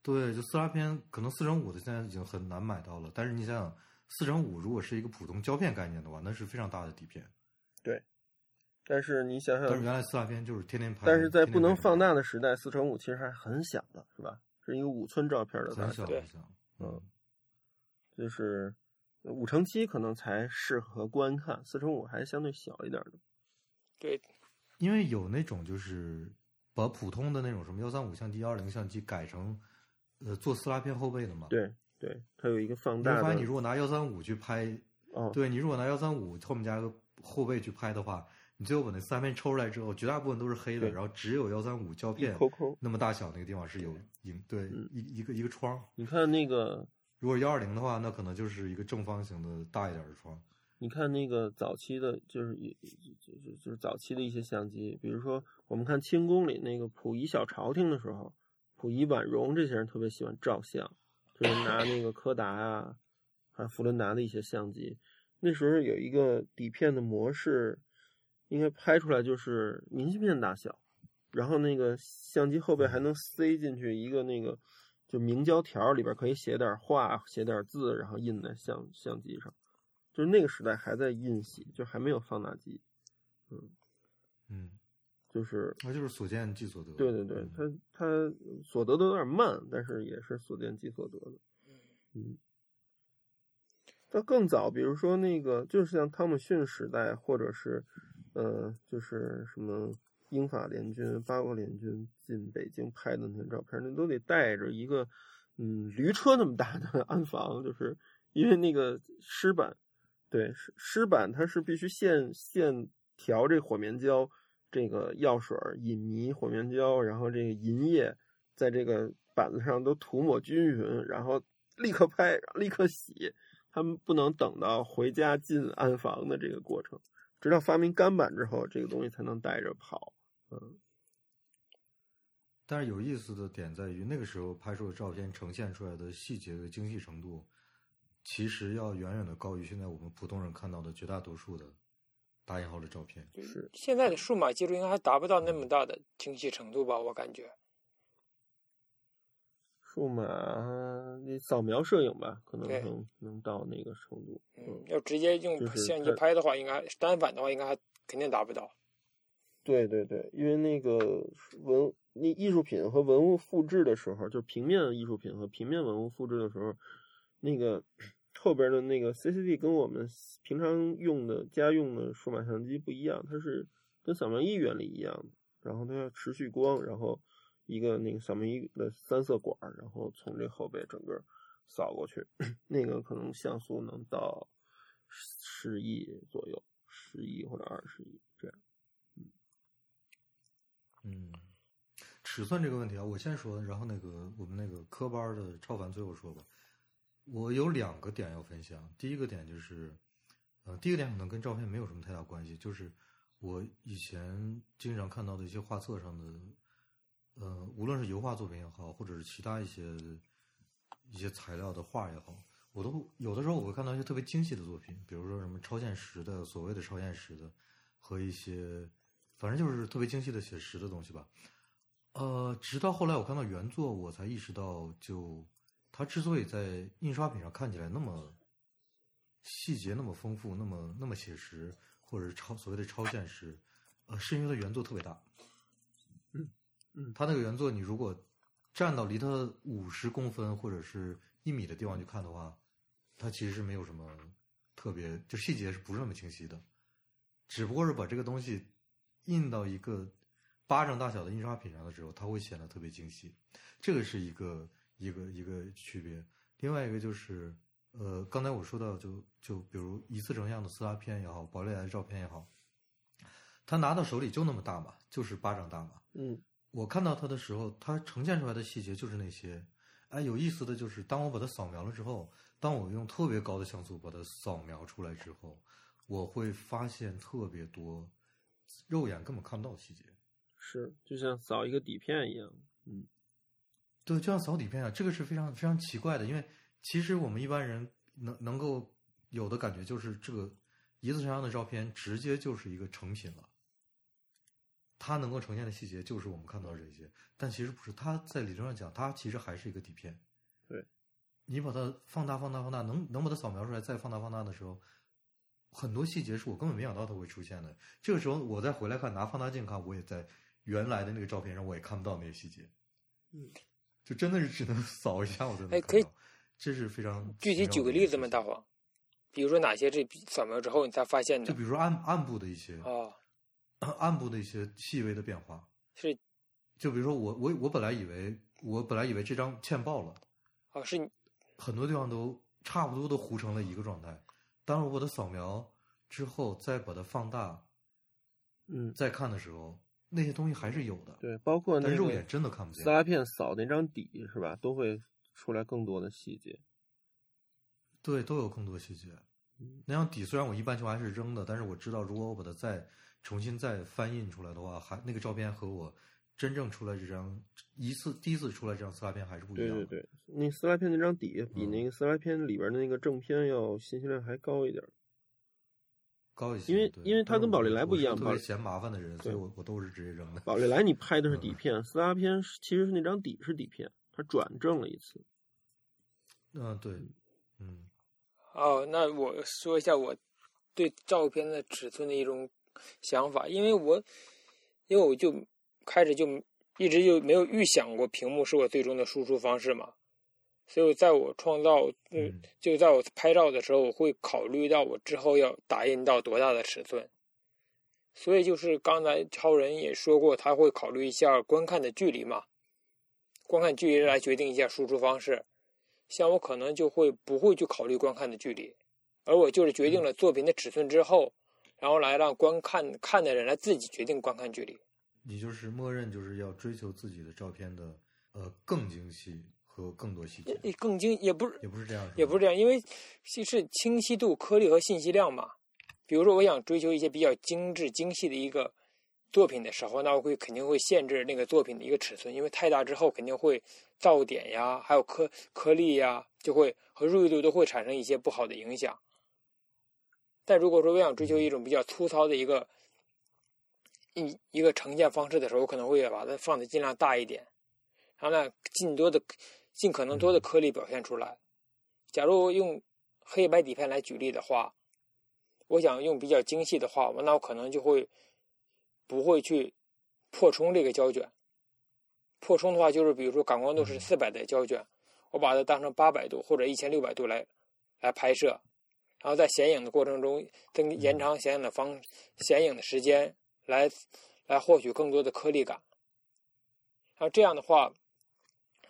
对，就撕拉片，可能四乘五的现在已经很难买到了。但是你想想，四乘五如果是一个普通胶片概念的话，那是非常大的底片。对，但是你想想，但是原来四拉片就是天天拍，但是在不能放大的时代，四乘五其实还很小的，是吧？是一个五寸照片的大小，嗯，就是。五乘七可能才适合观看，四乘五还相对小一点的。对，因为有那种就是把普通的那种什么幺三五相机、幺二零相机改成呃做撕拉片后背的嘛。对对，它有一个放大。你发现你如果拿幺三五去拍，哦，对你如果拿幺三五后面加个后背去拍的话，你最后把那撕拉片抽出来之后，绝大部分都是黑的，然后只有幺三五胶片那么大小那个地方是有影，对，一一个一个窗。你看那个。如果幺二零的话，那可能就是一个正方形的大一点的窗。你看那个早期的，就是也就就就是早期的一些相机，比如说我们看清宫里那个溥仪小朝廷的时候，溥仪、婉容这些人特别喜欢照相，就是拿那个柯达啊，还有福伦达的一些相机。那时候有一个底片的模式，应该拍出来就是明信片大小，然后那个相机后背还能塞进去一个那个。就明胶条里边可以写点话，写点字，然后印在相相机上。就是那个时代还在印洗，就还没有放大机。嗯嗯，就是那就是所见即所得。对对对，他他所得的有点慢，但是也是所见即所得的。嗯，它更早，比如说那个，就是像汤姆逊时代，或者是呃，就是什么。英法联军、八国联军进北京拍的那些照片，那都得带着一个，嗯，驴车那么大的安防，就是因为那个湿板，对，湿湿板它是必须现现调这火棉胶，这个药水、隐迷、火棉胶，然后这个银液在这个板子上都涂抹均匀，然后立刻拍，立刻洗，他们不能等到回家进安防的这个过程，直到发明干板之后，这个东西才能带着跑。嗯，但是有意思的点在于，那个时候拍出的照片呈现出来的细节的精细程度，其实要远远的高于现在我们普通人看到的绝大多数的打引号的照片。是现在的数码技术应该还达不到那么大的精细程度吧？我感觉，数码你扫描摄影吧，可能能能到那个程度。嗯，要直接用相机拍的话，应该单反的话，应该还肯定达不到。对对对，因为那个文那艺术品和文物复制的时候，就平面艺术品和平面文物复制的时候，那个后边的那个 CCD 跟我们平常用的家用的数码相机不一样，它是跟扫描仪原理一样的，然后它要持续光，然后一个那个扫描仪的三色管，然后从这后背整个扫过去，那个可能像素能到十亿左右，十亿或者二十亿这样。嗯，尺寸这个问题啊，我先说，然后那个我们那个科班的超凡最后说吧。我有两个点要分享，第一个点就是，呃，第一个点可能跟照片没有什么太大关系，就是我以前经常看到的一些画册上的，呃，无论是油画作品也好，或者是其他一些一些材料的画也好，我都有的时候我会看到一些特别精细的作品，比如说什么超现实的，所谓的超现实的，和一些。反正就是特别精细的写实的东西吧，呃，直到后来我看到原作，我才意识到，就它之所以在印刷品上看起来那么细节那么丰富，那么那么写实，或者是超所谓的超现实，呃，是因为它原作特别大。嗯嗯，它那个原作，你如果站到离它五十公分或者是一米的地方去看的话，它其实是没有什么特别，就细节是不是那么清晰的，只不过是把这个东西印到一个巴掌大小的印刷品上的时候，它会显得特别精细，这个是一个一个一个区别。另外一个就是，呃，刚才我说到，就就比如一次成像的撕拉片也好，宝丽来的照片也好，他拿到手里就那么大嘛，就是巴掌大嘛。嗯。我看到它的时候，它呈现出来的细节就是那些。哎，有意思的就是，当我把它扫描了之后，当我用特别高的像素把它扫描出来之后，我会发现特别多肉眼根本看不到的细节。是，就像扫一个底片一样。嗯，对，就像扫底片啊，这个是非常非常奇怪的，因为其实我们一般人能能够有的感觉就是，这个一字成像的照片直接就是一个成品了。它能够呈现的细节就是我们看到的这些，但其实不是。它在理论上讲，它其实还是一个底片。对，你把它放大、放大、放大，能能把它扫描出来，再放大、放大的时候，很多细节是我根本没想到它会出现的。这个时候我再回来看，拿放大镜看，我也在原来的那个照片上我也看不到那些细节。嗯，就真的是只能扫一下我才能看到。可以，这是非常具体举个例子吗？大黄，比如说哪些这扫描之后你才发现的？就比如说暗暗部的一些啊。暗部的一些细微的变化是，就比如说我我我本来以为我本来以为这张欠爆了，哦是，很多地方都差不多都糊成了一个状态。当我把它扫描之后，再把它放大，嗯，再看的时候，那些东西还是有的。对，包括那肉眼真的看不见。撕拉片扫那张底是吧，都会出来更多的细节。对，都有更多细节。那张底虽然我一般情况下是扔的，但是我知道如果我把它再重新再翻印出来的话，还那个照片和我真正出来这张一次第一次出来这张撕拉片还是不一样。对对对，那撕拉片那张底比那个撕拉片里边的那个正片要信息量还高一点，高一些。因为因为它跟宝丽来不一样，特别嫌麻烦的人，所以我我都是直接扔的。宝丽来你拍的是底片，撕拉片其实是那张底是底片，它转正了一次。嗯，对，嗯。哦，那我说一下我对照片的尺寸的一种。想法，因为我，因为我就开始就一直就没有预想过屏幕是我最终的输出方式嘛，所以在我创造，嗯，就在我拍照的时候，我会考虑到我之后要打印到多大的尺寸，所以就是刚才超人也说过，他会考虑一下观看的距离嘛，观看距离来决定一下输出方式，像我可能就会不会去考虑观看的距离，而我就是决定了作品的尺寸之后。然后来让观看看的人来自己决定观看距离，你就是默认就是要追求自己的照片的呃更精细和更多细节，更精也不是也不是这样，也不是这样，因为是清晰度、颗粒和信息量嘛。比如说，我想追求一些比较精致、精细的一个作品的时候，那我会肯定会限制那个作品的一个尺寸，因为太大之后肯定会噪点呀，还有颗颗粒呀，就会和锐度都会产生一些不好的影响。但如果说我想追求一种比较粗糙的一个一一个呈现方式的时候，我可能会把它放的尽量大一点，然后呢，尽多的尽可能多的颗粒表现出来。假如用黑白底片来举例的话，我想用比较精细的话，那我可能就会不会去破冲这个胶卷。破冲的话，就是比如说感光度是四百的胶卷，我把它当成八百度或者一千六百度来来拍摄。然后在显影的过程中，增延长显影的方显影的时间，来来获取更多的颗粒感。然后这样的话，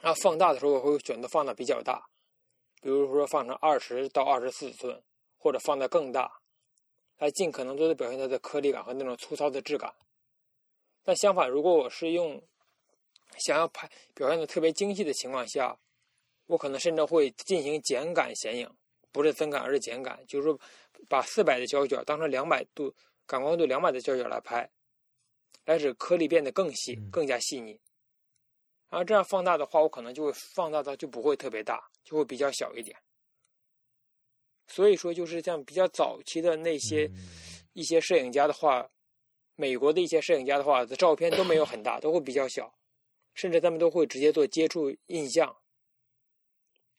然后放大的时候我会选择放的比较大，比如说放成二十到二十四寸，或者放的更大，来尽可能多的表现它的颗粒感和那种粗糙的质感。但相反，如果我是用想要拍表现的特别精细的情况下，我可能甚至会进行减感显影。不是增感，而是减感，就是说，把四百的胶卷当成两百度感光度两百的胶卷来拍，来使颗粒变得更细、更加细腻。然后这样放大的话，我可能就会放大到就不会特别大，就会比较小一点。所以说，就是像比较早期的那些一些摄影家的话，美国的一些摄影家的话，的照片都没有很大，都会比较小。甚至他们都会直接做接触印象，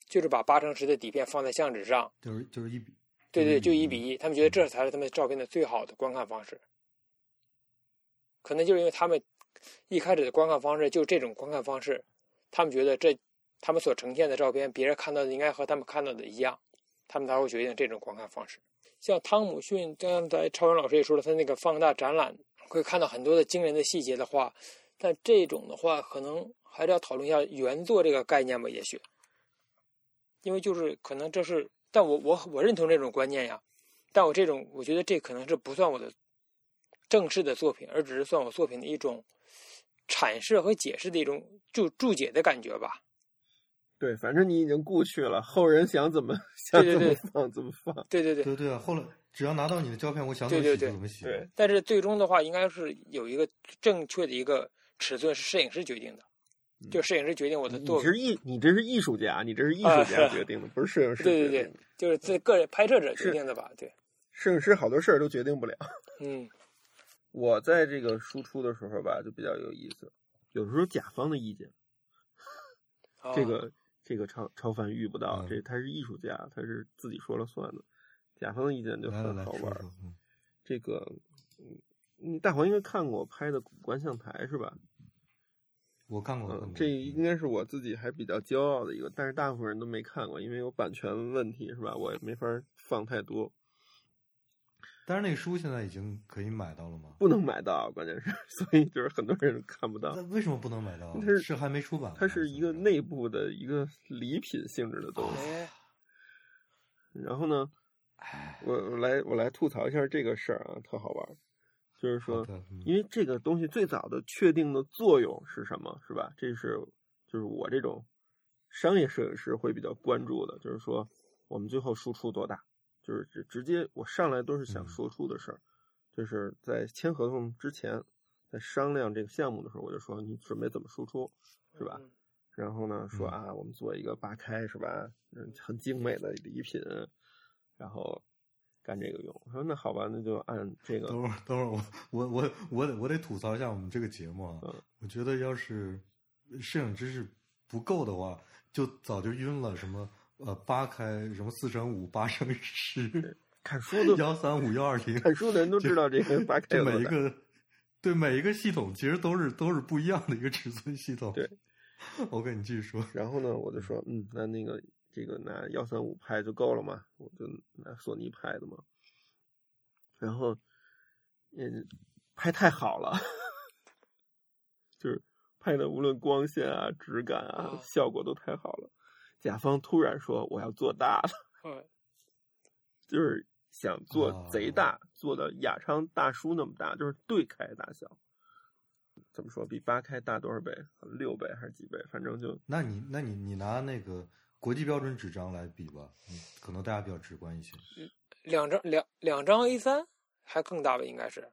就是把八乘十的底片放在相纸上，就是就是一比，对对，就一比一，他们觉得这才是他们照片的最好的观看方式。可能就是因为他们一开始的观看方式就这种观看方式，他们觉得这他们所呈现的照片，别人看到的应该和他们看到的一样，他们才会决定这种观看方式。像汤姆逊刚才超人老师也说了，他那个放大展览会看到很多的惊人的细节的话，但这种的话，可能还是要讨论一下原作这个概念吧，也许，因为就是可能这是，但我我我认同这种观念呀，但我这种我觉得这可能是不算我的正式的作品，而只是算我作品的一种阐释和解释的一种注注解的感觉吧。对，反正你已经故去了，后人想怎么 想怎么放怎么放。对对对对对啊！后来只要拿到你的胶片，我想怎么洗怎么洗。对，但是最终的话，应该是有一个正确的一个尺寸，是摄影师决定的。就摄影师决定我的作。你是艺，你这是艺术家，你这是艺术家决定的，不是摄影师。对对对，就是这个人拍摄者决定的吧？对，摄影师好多事儿都决定不了。嗯，我在这个输出的时候吧，就比较有意思，有时候甲方的意见，这个。这个超超凡遇不到，这他是艺术家，他是自己说了算的。甲方的意见就很好玩。这个，嗯，大黄应该看过我拍的《古观象台》是吧？我看过。这应该是我自己还比较骄傲的一个，但是大部分人都没看过，因为有版权问题是吧？我也没法放太多。但是那个书现在已经可以买到了吗？不能买到，关键是，所以就是很多人看不到。那为什么不能买到？它是是还没出版。它是一个内部的一个礼品性质的东西。然后呢，我我来我来吐槽一下这个事儿啊，特好玩。就是说，因为这个东西最早的确定的作用是什么，是吧？这是就是我这种商业摄影师会比较关注的，就是说我们最后输出多大。就是直直接，我上来都是想说出的事儿，就是在签合同之前，在商量这个项目的时候，我就说你准备怎么输出，是吧？然后呢，说啊，我们做一个八开，是吧？嗯，很精美的礼品，然后干这个用。我说那好吧，那就按这个。等会儿，等会儿，我我我我得我得吐槽一下我们这个节目啊。我觉得要是摄影知识不够的话，就早就晕了。什么？呃，八开什么四乘五、八乘十，看书的 幺三五幺二零，看书的人都知道这个八 开。对每一个，对每一个系统，其实都是都是不一样的一个尺寸系统。对，我跟你继续说。然后呢，我就说，嗯，那那个这个拿幺三五拍就够了嘛，我就拿索尼拍的嘛。然后，嗯，拍太好了，就是拍的无论光线啊、质感啊、效果都太好了。甲方突然说：“我要做大了，就是想做贼大，做到雅昌大叔那么大，就是对开大小。怎么说？比八开大多少倍？六倍还是几倍？反正就……那你那你你拿那个国际标准纸张来比吧，嗯，可能大家比较直观一些。两张两两张 A 三还更大吧？应该是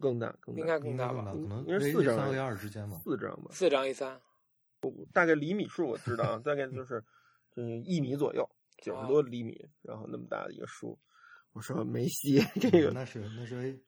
更大，更大应该更大吧？可能应该四张 A 二之间吧？四张吧？四张 A 三。”大概厘米数我知道啊，大概就是嗯一米左右，九十多厘米，然后那么大的一个书，我说没戏，这个那是那是 A，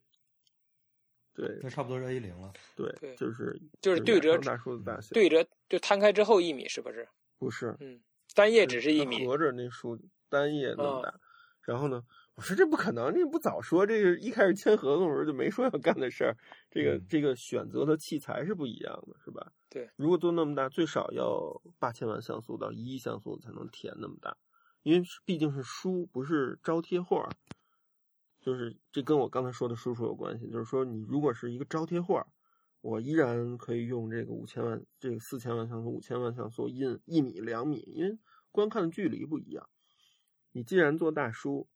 对，那差不多是 A 零了，对，就是就是对折大书的大小，对折就摊开之后一米是不是？不是，嗯，单页只是一米，合着那书单页那么大，然后呢？我说这不可能，你不早说？这个一开始签合同的时候就没说要干的事儿。这个这个选择的器材是不一样的，是吧？对。如果做那么大，最少要八千万像素到一亿像素才能填那么大，因为毕竟是书，不是招贴画。就是这跟我刚才说的输出有关系。就是说，你如果是一个招贴画，我依然可以用这个五千万、这个四千万像素、五千万像素印一米、两米，因为观看的距离不一样。你既然做大书。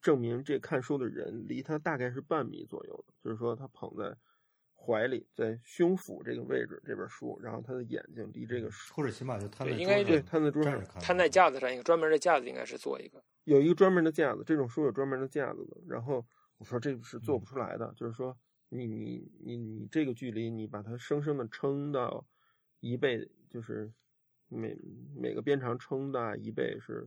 证明这看书的人离他大概是半米左右的，就是说他捧在怀里，在胸腹这个位置这本书，然后他的眼睛离这个书，或者起码就摊在应该对摊在桌上，摊在架子上一个专门的架子，应该是做一个有一个专门的架子，这种书有专门的架子的。然后我说这是做不出来的，就是说你你你你这个距离，你把它生生的撑到一倍，就是每每个边长撑大一倍是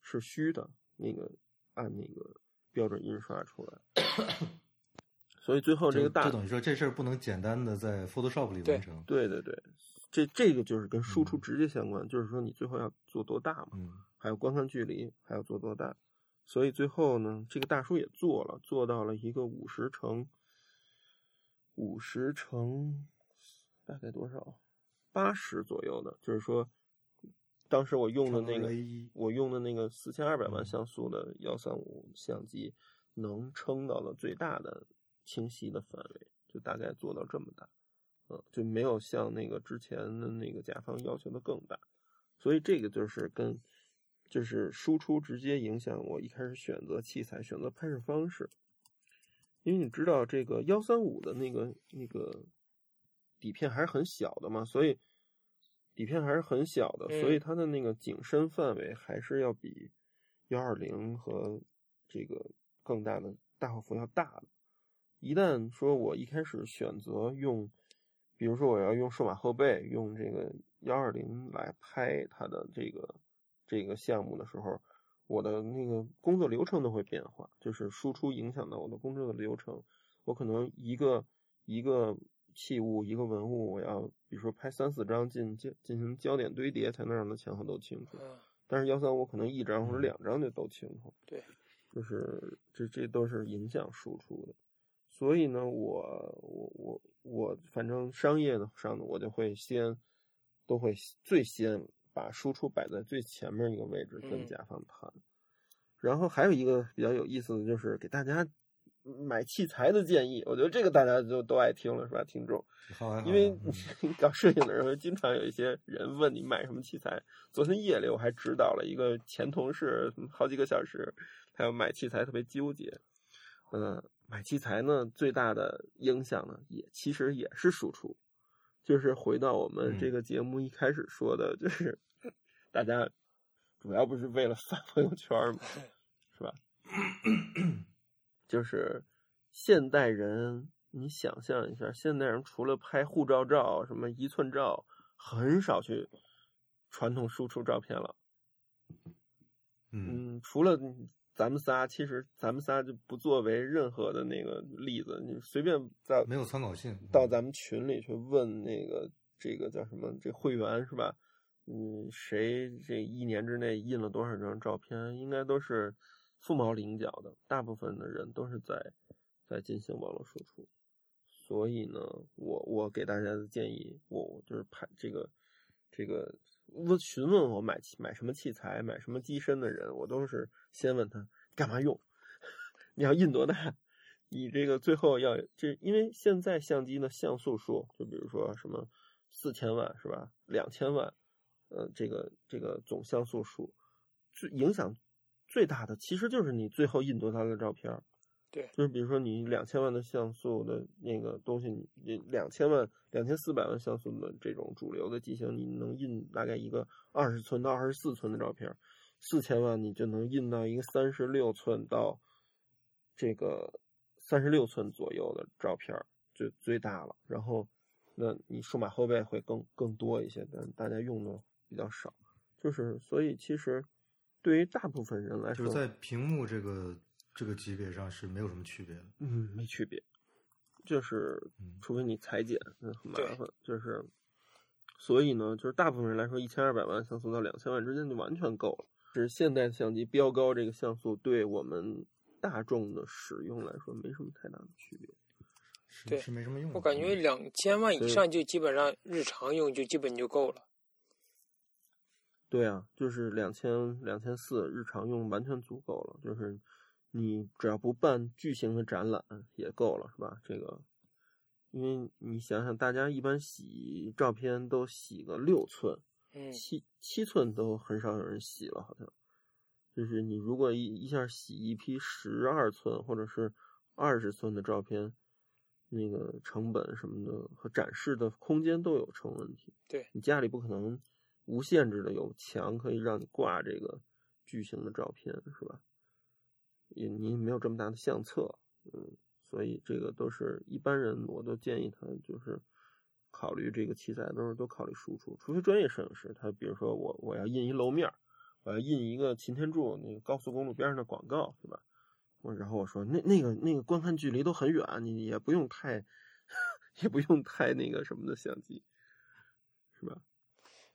是虚的那个。按那个标准印刷出来，所以最后这个大，就等于说这事儿不能简单的在 Photoshop 里完成。对对对，这这个就是跟输出直接相关，就是说你最后要做多大嘛，还有观看距离还要做多大，所以最后呢，这个大叔也做了，做到了一个五十乘五十乘大概多少？八十左右的，就是说，当时我用的那个我用的那个四千二百万像素的幺三五相机，能撑到了最大的清晰的范围，就大概做到这么大。嗯，就没有像那个之前的那个甲方要求的更大，所以这个就是跟就是输出直接影响我一开始选择器材、选择拍摄方式。因为你知道这个幺三五的那个那个底片还是很小的嘛，所以底片还是很小的，所以它的那个景深范围还是要比幺二零和这个更大的大画幅要大的。一旦说我一开始选择用比如说，我要用数码后背，用这个幺二零来拍它的这个这个项目的时候，我的那个工作流程都会变化，就是输出影响到我的工作的流程。我可能一个一个器物、一个文物，我要比如说拍三四张进进进行焦点堆叠，才能让它前后都清楚。但是幺三五可能一张或者两张就都清楚。对，就是这这都是影响输出的。所以呢，我我我我，反正商业的上呢，我就会先都会最先把输出摆在最前面一个位置跟甲方谈。然后还有一个比较有意思的就是给大家买器材的建议，我觉得这个大家就都爱听了，是吧，听众？因为 搞摄影的人经常有一些人问你买什么器材。昨天夜里我还指导了一个前同事好几个小时，他要买器材特别纠结，嗯。买器材呢，最大的影响呢，也其实也是输出，就是回到我们这个节目一开始说的，就是 大家主要不是为了发朋友圈嘛，是吧？就是现代人，你想象一下，现代人除了拍护照照、什么一寸照，很少去传统输出照片了。嗯，除了。咱们仨其实，咱们仨就不作为任何的那个例子，你随便在没有参考性，到咱们群里去问那个这个叫什么这会员是吧？嗯，谁这一年之内印了多少张照片，应该都是凤毛麟角的。大部分的人都是在在进行网络输出，所以呢，我我给大家的建议，我就是拍这个这个。我询问我买买什么器材、买什么机身的人，我都是先问他干嘛用，你要印多大，你这个最后要这，因为现在相机的像素数，就比如说什么四千万是吧，两千万，呃，这个这个总像素数，最影响最大的其实就是你最后印多大的照片。对，就是比如说你两千万的像素的那个东西，你两千万、两千四百万像素的这种主流的机型，你能印大概一个二十寸到二十四寸的照片；四千万你就能印到一个三十六寸到这个三十六寸左右的照片，就最大了。然后，那你数码后背会更更多一些，但大家用的比较少。就是所以，其实对于大部分人来说，就是在屏幕这个。这个级别上是没有什么区别的，嗯，没区别，就是除非你裁剪，那很麻烦，就是，所以呢，就是大部分人来说，一千二百万像素到两千万之间就完全够了。是现代相机标高这个像素，对我们大众的使用来说没什么太大的区别，对，是没什么用。我感觉两千万以上就基本上日常用就基本就够了。对啊，就是两千两千四日常用完全足够了，就是。你只要不办巨型的展览也够了，是吧？这个，因为你想想，大家一般洗照片都洗个六寸，七七寸都很少有人洗了，好像。就是你如果一一下洗一批十二寸或者是二十寸的照片，那个成本什么的和展示的空间都有成问题。对你家里不可能无限制的有墙可以让你挂这个巨型的照片，是吧？也你没有这么大的相册，嗯，所以这个都是一般人，我都建议他就是考虑这个器材都是都考虑输出，除非专业摄影师，他比如说我我要印一楼面我要印一个擎天柱那个高速公路边上的广告，是吧？我然后我说那那个那个观看距离都很远，你也不用太 也不用太那个什么的相机，是吧？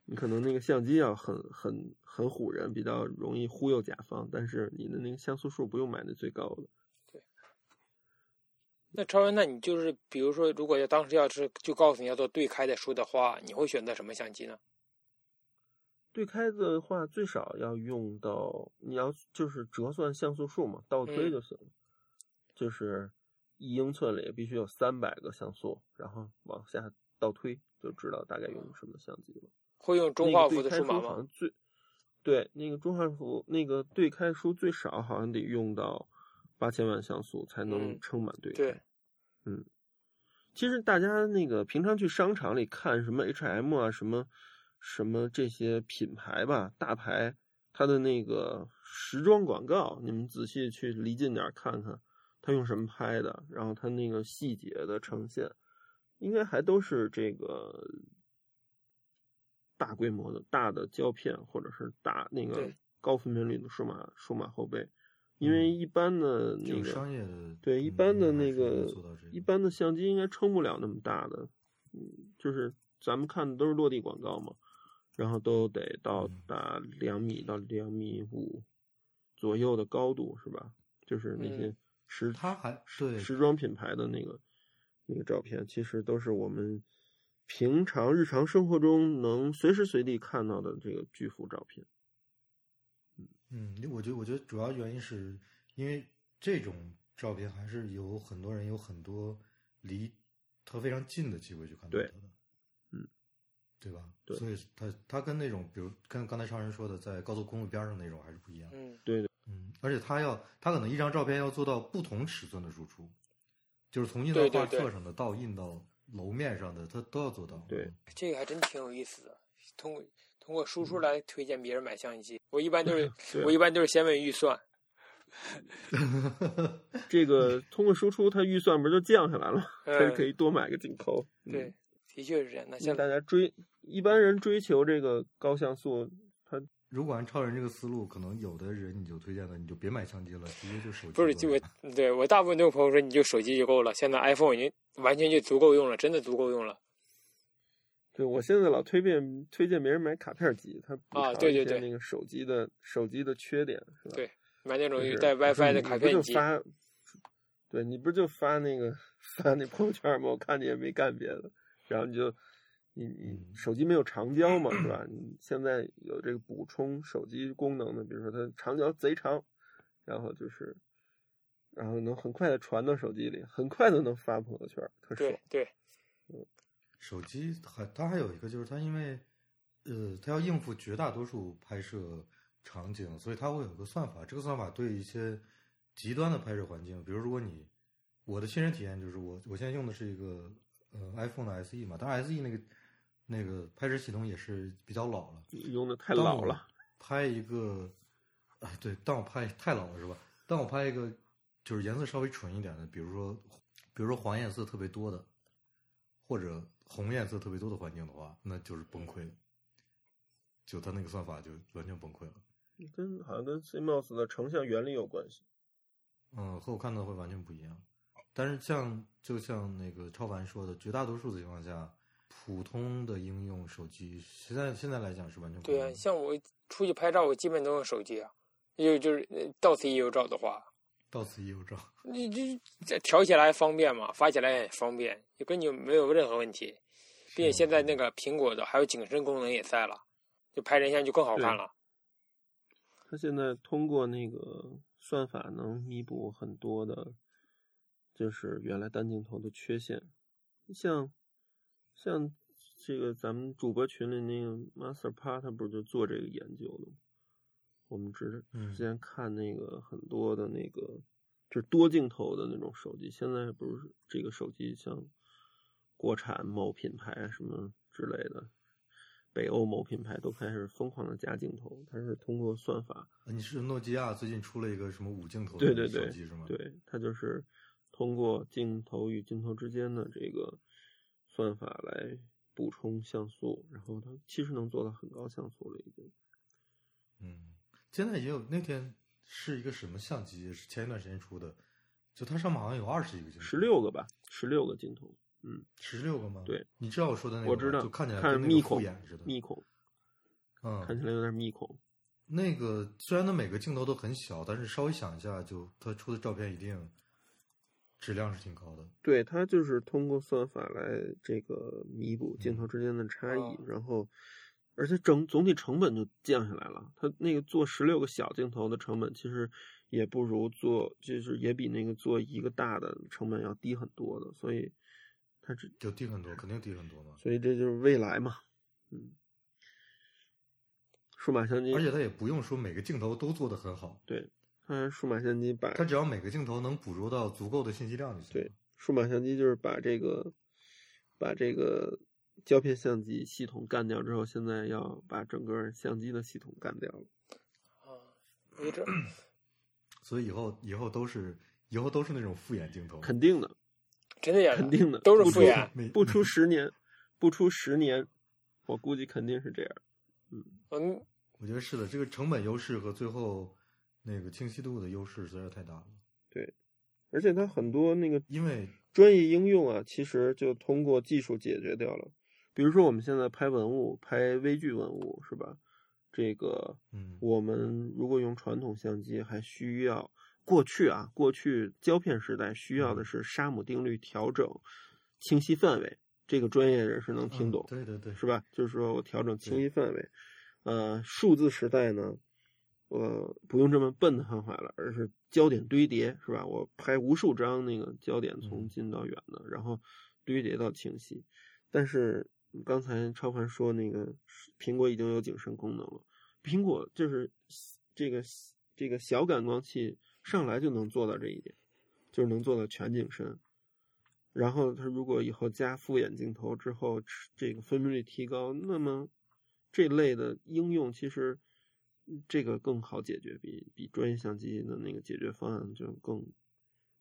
你可能那个相机要很很很唬人，比较容易忽悠甲方，但是你的那个像素数不用买那最高的。对。那超人，那你就是比如说，如果要当时要是就告诉你要做对开的书的话，你会选择什么相机呢？对开的话，最少要用到你要就是折算像素数嘛，倒推就行了。就是一英寸里必须有三百个像素，然后往下倒推就知道大概用什么相机了。会用中画幅的数码吗？最对那个中画幅那个对开书最少好像得用到八千万像素才能撑满对开。嗯，其实大家那个平常去商场里看什么 H&M 啊什么。什么这些品牌吧，大牌，它的那个时装广告，你们仔细去离近点看看，它用什么拍的，然后它那个细节的呈现，应该还都是这个大规模的大的胶片，或者是大那个高分辨率的数码数码后背，因为一般的那个商业的对一般的那个一般的相机应该撑不了那么大的，嗯，就是咱们看的都是落地广告嘛。然后都得到达两米到两米五左右的高度，是吧？就是那些时他还对。时装品牌的那个那个照片，其实都是我们平常日常生活中能随时随地看到的这个巨幅照片。嗯嗯，我觉得我觉得主要原因是因为这种照片还是有很多人有很多离他非常近的机会去看到它的。对吧？对，所以他他跟那种，比如跟刚才超人说的，在高速公路边上那种还是不一样。嗯，对的，嗯，而且他要，他可能一张照片要做到不同尺寸的输出，就是从印到画册上的到印到楼面上的，他都要做到。对，这个还真挺有意思的。通过通过输出来推荐别人买相机，我一般都是我一般都是先问预算。这个通过输出，它预算不是就降下来了？可以可以多买个镜头。对，的确是这样。那像大家追。一般人追求这个高像素，他如果按超人这个思路，可能有的人你就推荐他，你就别买相机了，直接就手机。不是，就我对我大部分都有朋友说，你就手机就够了。现在 iPhone 已经完全就足够用了，真的足够用了。对，我现在老推荐推荐别人买卡片机，它啊，对对对，那个手机的手机的缺点是吧？对，买那种带 WiFi 的卡片机。发，对你不是就发那个 发那朋友圈吗？我看你也没干别的，然后你就。你你手机没有长焦嘛，是吧？你现在有这个补充手机功能的，比如说它长焦贼长，然后就是，然后能很快的传到手机里，很快的能发朋友圈，特爽。对，嗯，手机还它还有一个就是它因为，呃，它要应付绝大多数拍摄场景，所以它会有个算法。这个算法对一些极端的拍摄环境，比如如果你我的亲身体验就是我我现在用的是一个呃 iPhone 的 SE 嘛，当然 SE 那个。那个拍摄系统也是比较老了，用的太老了。拍一个，啊，对，当我拍太老了是吧？当我拍一个就是颜色稍微纯一点的，比如说，比如说黄颜色特别多的，或者红颜色特别多的环境的话，那就是崩溃。就它那个算法就完全崩溃了。跟好像跟 CMOS 的成像原理有关系。嗯，和我看到会完全不一样。但是像就像那个超凡说的，绝大多数的情况下。普通的应用手机，现在现在来讲是完全对啊。像我出去拍照，我基本都用手机啊。就就是到此一游照的话，到此一游照，你这这调起来方便嘛，发起来也方便，就跟你没有任何问题。并且现在那个苹果的还有景深功能也在了，就拍人像就更好看了。它现在通过那个算法能弥补很多的，就是原来单镜头的缺陷，像。像这个咱们主播群里那个 Master Pa，他不是就做这个研究的吗？我们之之前看那个很多的那个，就是多镜头的那种手机，现在不是这个手机像国产某品牌什么之类的，北欧某品牌都开始疯狂的加镜头，它是通过算法。你是诺基亚最近出了一个什么五镜头的手机是吗？对，它就是通过镜头与镜头之间的这个。算法来补充像素，然后它其实能做到很高像素了，已经。嗯，现在也有那天是一个什么相机，是前一段时间出的，就它上面好像有二十几个镜头，十六个吧，十六个镜头。嗯，十六个吗？对，你知道我说的那个，我知道，就看起来看密孔似的，密孔，嗯，看起来有点密孔。那个虽然它每个镜头都很小，但是稍微想一下，就它出的照片一定质量是挺高的。对，它就是通过算法来这个弥补镜头之间的差异，然后而且整总体成本就降下来了。它那个做十六个小镜头的成本其实也不如做，就是也比那个做一个大的成本要低很多的，所以它只就低很多，肯定低很多嘛。所以这就是未来嘛，嗯。数码相机，而且它也不用说每个镜头都做得很好。对，它数码相机把它只要每个镜头能捕捉到足够的信息量就行。对，数码相机就是把这个把这个胶片相机系统干掉之后，现在要把整个相机的系统干掉了。啊，没这，所以以后以后都是以后都是那种复眼镜头，肯定的，真的呀，肯定的都是复眼，不出十年，不出十年，我估计肯定是这样。嗯嗯。我觉得是的，这个成本优势和最后那个清晰度的优势实在太大了。对，而且它很多那个因为专业应用啊，其实就通过技术解决掉了。比如说我们现在拍文物、拍微距文物，是吧？这个，嗯，我们如果用传统相机，还需要过去啊，过去胶片时代需要的是沙姆定律调整清晰范围，这个专业人士能听懂，对对对，是吧？就是说我调整清晰范围。呃，数字时代呢，呃，不用这么笨的方法了，而是焦点堆叠，是吧？我拍无数张那个焦点从近到远的，然后堆叠到清晰。但是刚才超凡说那个苹果已经有景深功能了，苹果就是这个这个小感光器上来就能做到这一点，就是能做到全景深。然后它如果以后加复眼镜头之后，这个分辨率提高，那么。这类的应用其实，这个更好解决，比比专业相机的那个解决方案就更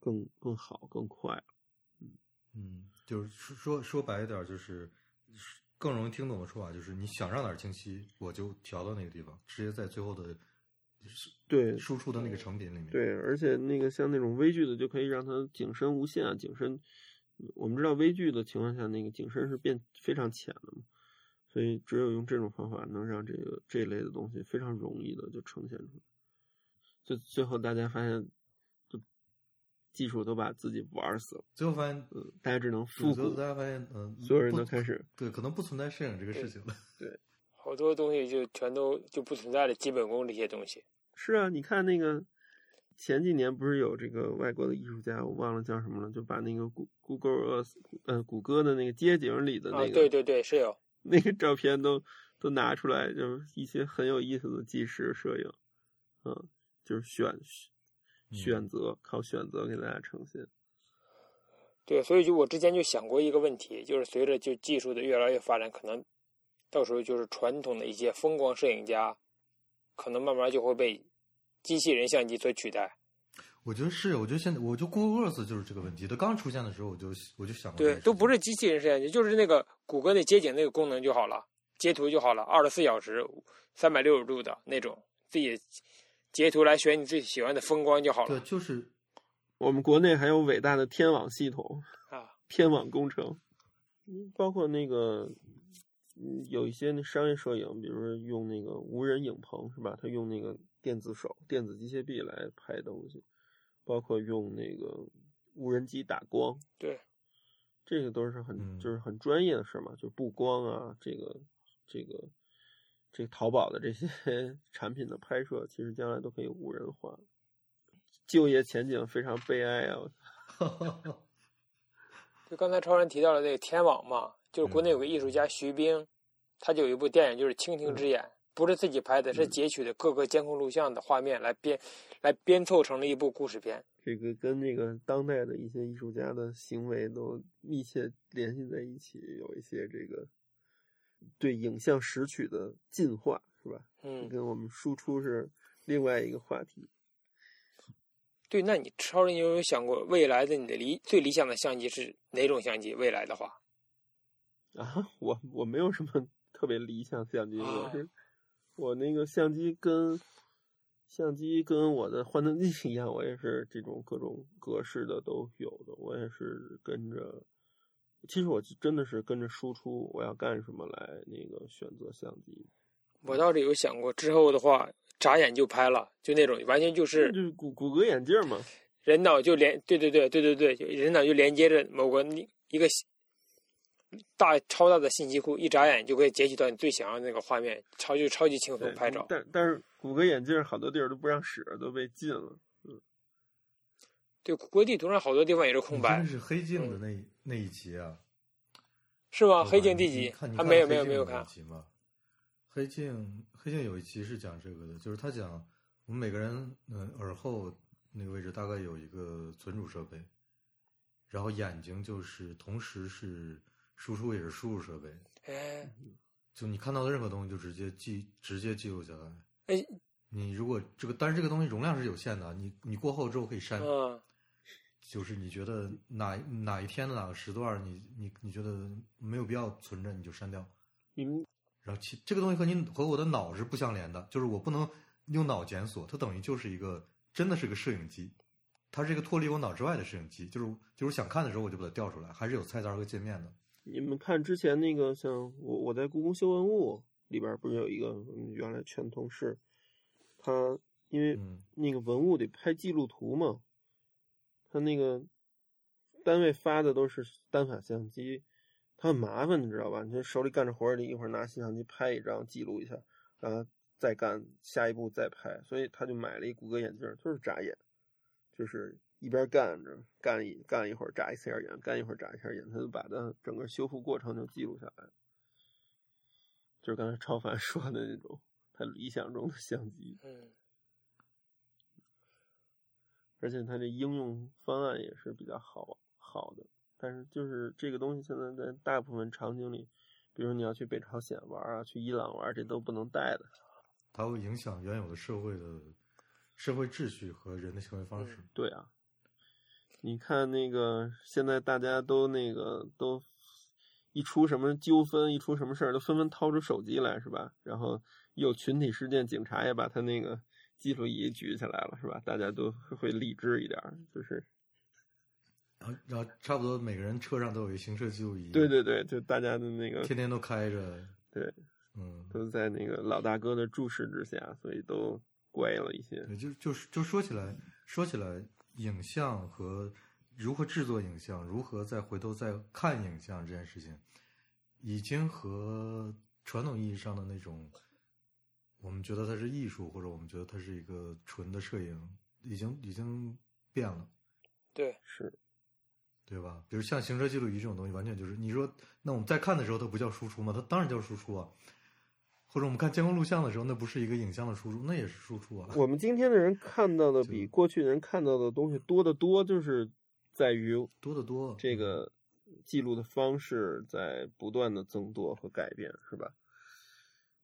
更更好更快。嗯嗯，就是说说白一点，就是更容易听懂的说法，就是你想让哪儿清晰，我就调到那个地方，直接在最后的对输出的那个成品里面。对，而且那个像那种微距的，就可以让它景深无限啊，景深。我们知道微距的情况下，那个景深是变非常浅的嘛。所以，只有用这种方法，能让这个这类的东西非常容易的就呈现出来。就最后大家发现，就技术都把自己玩死了。最后发现，嗯，大家只能复古。大家发现，嗯，所有人都开始对，可能不存在摄影这个事情了。对，好多东西就全都就不存在了，基本功这些东西。是啊，你看那个前几年不是有这个外国的艺术家，我忘了叫什么了，就把那个谷 Google 呃谷歌的那个街景里的那个，对对对，是有。那个照片都都拿出来，就是一些很有意思的纪实摄影，嗯，就是选选择靠选择给大家呈现。对，所以就我之前就想过一个问题，就是随着就技术的越来越发展，可能到时候就是传统的一些风光摄影家，可能慢慢就会被机器人相机所取代。我觉得是，我觉得现在，我就 Google Earth 就是这个问题。它刚出现的时候，我就我就想，对，都不是机器人摄像机，就是那个谷歌那街景那个功能就好了，截图就好了，二十四小时、三百六十度的那种，自己截图来选你最喜欢的风光就好了。对，就是我们国内还有伟大的天网系统啊，天网工程，包括那个有一些那商业摄影，比如说用那个无人影棚是吧？他用那个电子手、电子机械臂来拍东西。包括用那个无人机打光，对，这个都是很就是很专业的事嘛，就是布光啊，这个这个这个淘宝的这些 产品的拍摄，其实将来都可以无人化。就业前景非常悲哀啊！就刚才超人提到了那个天网嘛，就是国内有个艺术家徐冰，他就有一部电影就是《蜻蜓之眼》。不是自己拍的，是截取的各个监控录像的画面来编，来编凑成了一部故事片。这个跟那个当代的一些艺术家的行为都密切联系在一起，有一些这个对影像拾取的进化，是吧？嗯，跟我们输出是另外一个话题。对，那你超人有没有想过，未来的你的理最理想的相机是哪种相机？未来的话，啊，我我没有什么特别理想相机，我是。我那个相机跟相机跟我的幻灯镜一样，我也是这种各种格式的都有的。我也是跟着其实我真的是跟着输出我要干什么来那个选择相机。我倒是有想过之后的话，眨眼就拍了，就那种完全就是就是骨骨骼眼镜嘛，人脑就连对对对对对对，人脑就连接着某个一个大超大的信息库，一眨眼就可以截取到你最想要的那个画面，超就超级轻松拍照。但但是谷歌眼镜好多地儿都不让使，都被禁了。嗯，对，谷歌地图上好多地方也是空白。真是黑镜的那那一集啊？是吗？黑镜第几？还没有没有没有看。黑镜黑镜有一集是讲这个的，就是他讲我们每个人嗯耳后那个位置大概有一个存储设备，然后眼睛就是同时是。输出也是输入设备，哎，就你看到的任何东西就直接记，直接记录下来。哎，你如果这个，但是这个东西容量是有限的，你你过后之后可以删。嗯，就是你觉得哪哪一天的哪个时段，你你你觉得没有必要存着，你就删掉。嗯，然后其这个东西和你和我的脑是不相连的，就是我不能用脑检索，它等于就是一个真的是个摄影机，它是一个脱离我脑之外的摄影机，就是就是想看的时候我就把它调出来，还是有菜单和界面的。你们看之前那个，像我我在故宫修文物里边，不是有一个原来全同事，他因为那个文物得拍记录图嘛，他那个单位发的都是单反相机，他很麻烦，你知道吧？你手里干着活儿，你一会儿拿相机拍一张记录一下，然后再干下一步再拍，所以他就买了一谷歌眼镜，就是眨眼，就是。一边干着，干一干一会儿，眨一下眼，干一会儿，眨一下眼，他就把它整个修复过程就记录下来。就是刚才超凡说的那种他理想中的相机。嗯。而且它这应用方案也是比较好好的，但是就是这个东西现在在大部分场景里，比如你要去北朝鲜玩啊，去伊朗玩，这都不能带的。它会影响原有的社会的社会秩序和人的行为方式。对啊。你看那个，现在大家都那个都一出什么纠纷，一出什么事儿，都纷纷掏出手机来，是吧？然后有群体事件，警察也把他那个记录仪举起来了，是吧？大家都会理智一点，就是，然后然后差不多每个人车上都有一行车记录仪。对对对，就大家的那个天天都开着，对，嗯，都在那个老大哥的注视之下，所以都乖了一些。就就是就说起来，说起来。影像和如何制作影像，如何再回头再看影像这件事情，已经和传统意义上的那种，我们觉得它是艺术，或者我们觉得它是一个纯的摄影，已经已经变了。对，是，对吧？比如像行车记录仪这种东西，完全就是你说，那我们在看的时候，它不叫输出吗？它当然叫输出啊。或者我们看监控录像的时候，那不是一个影像的输出，那也是输出啊。我们今天的人看到的 比过去人看到的东西多得多，就是在于多得多。这个记录的方式在不断的增多和改变，是吧？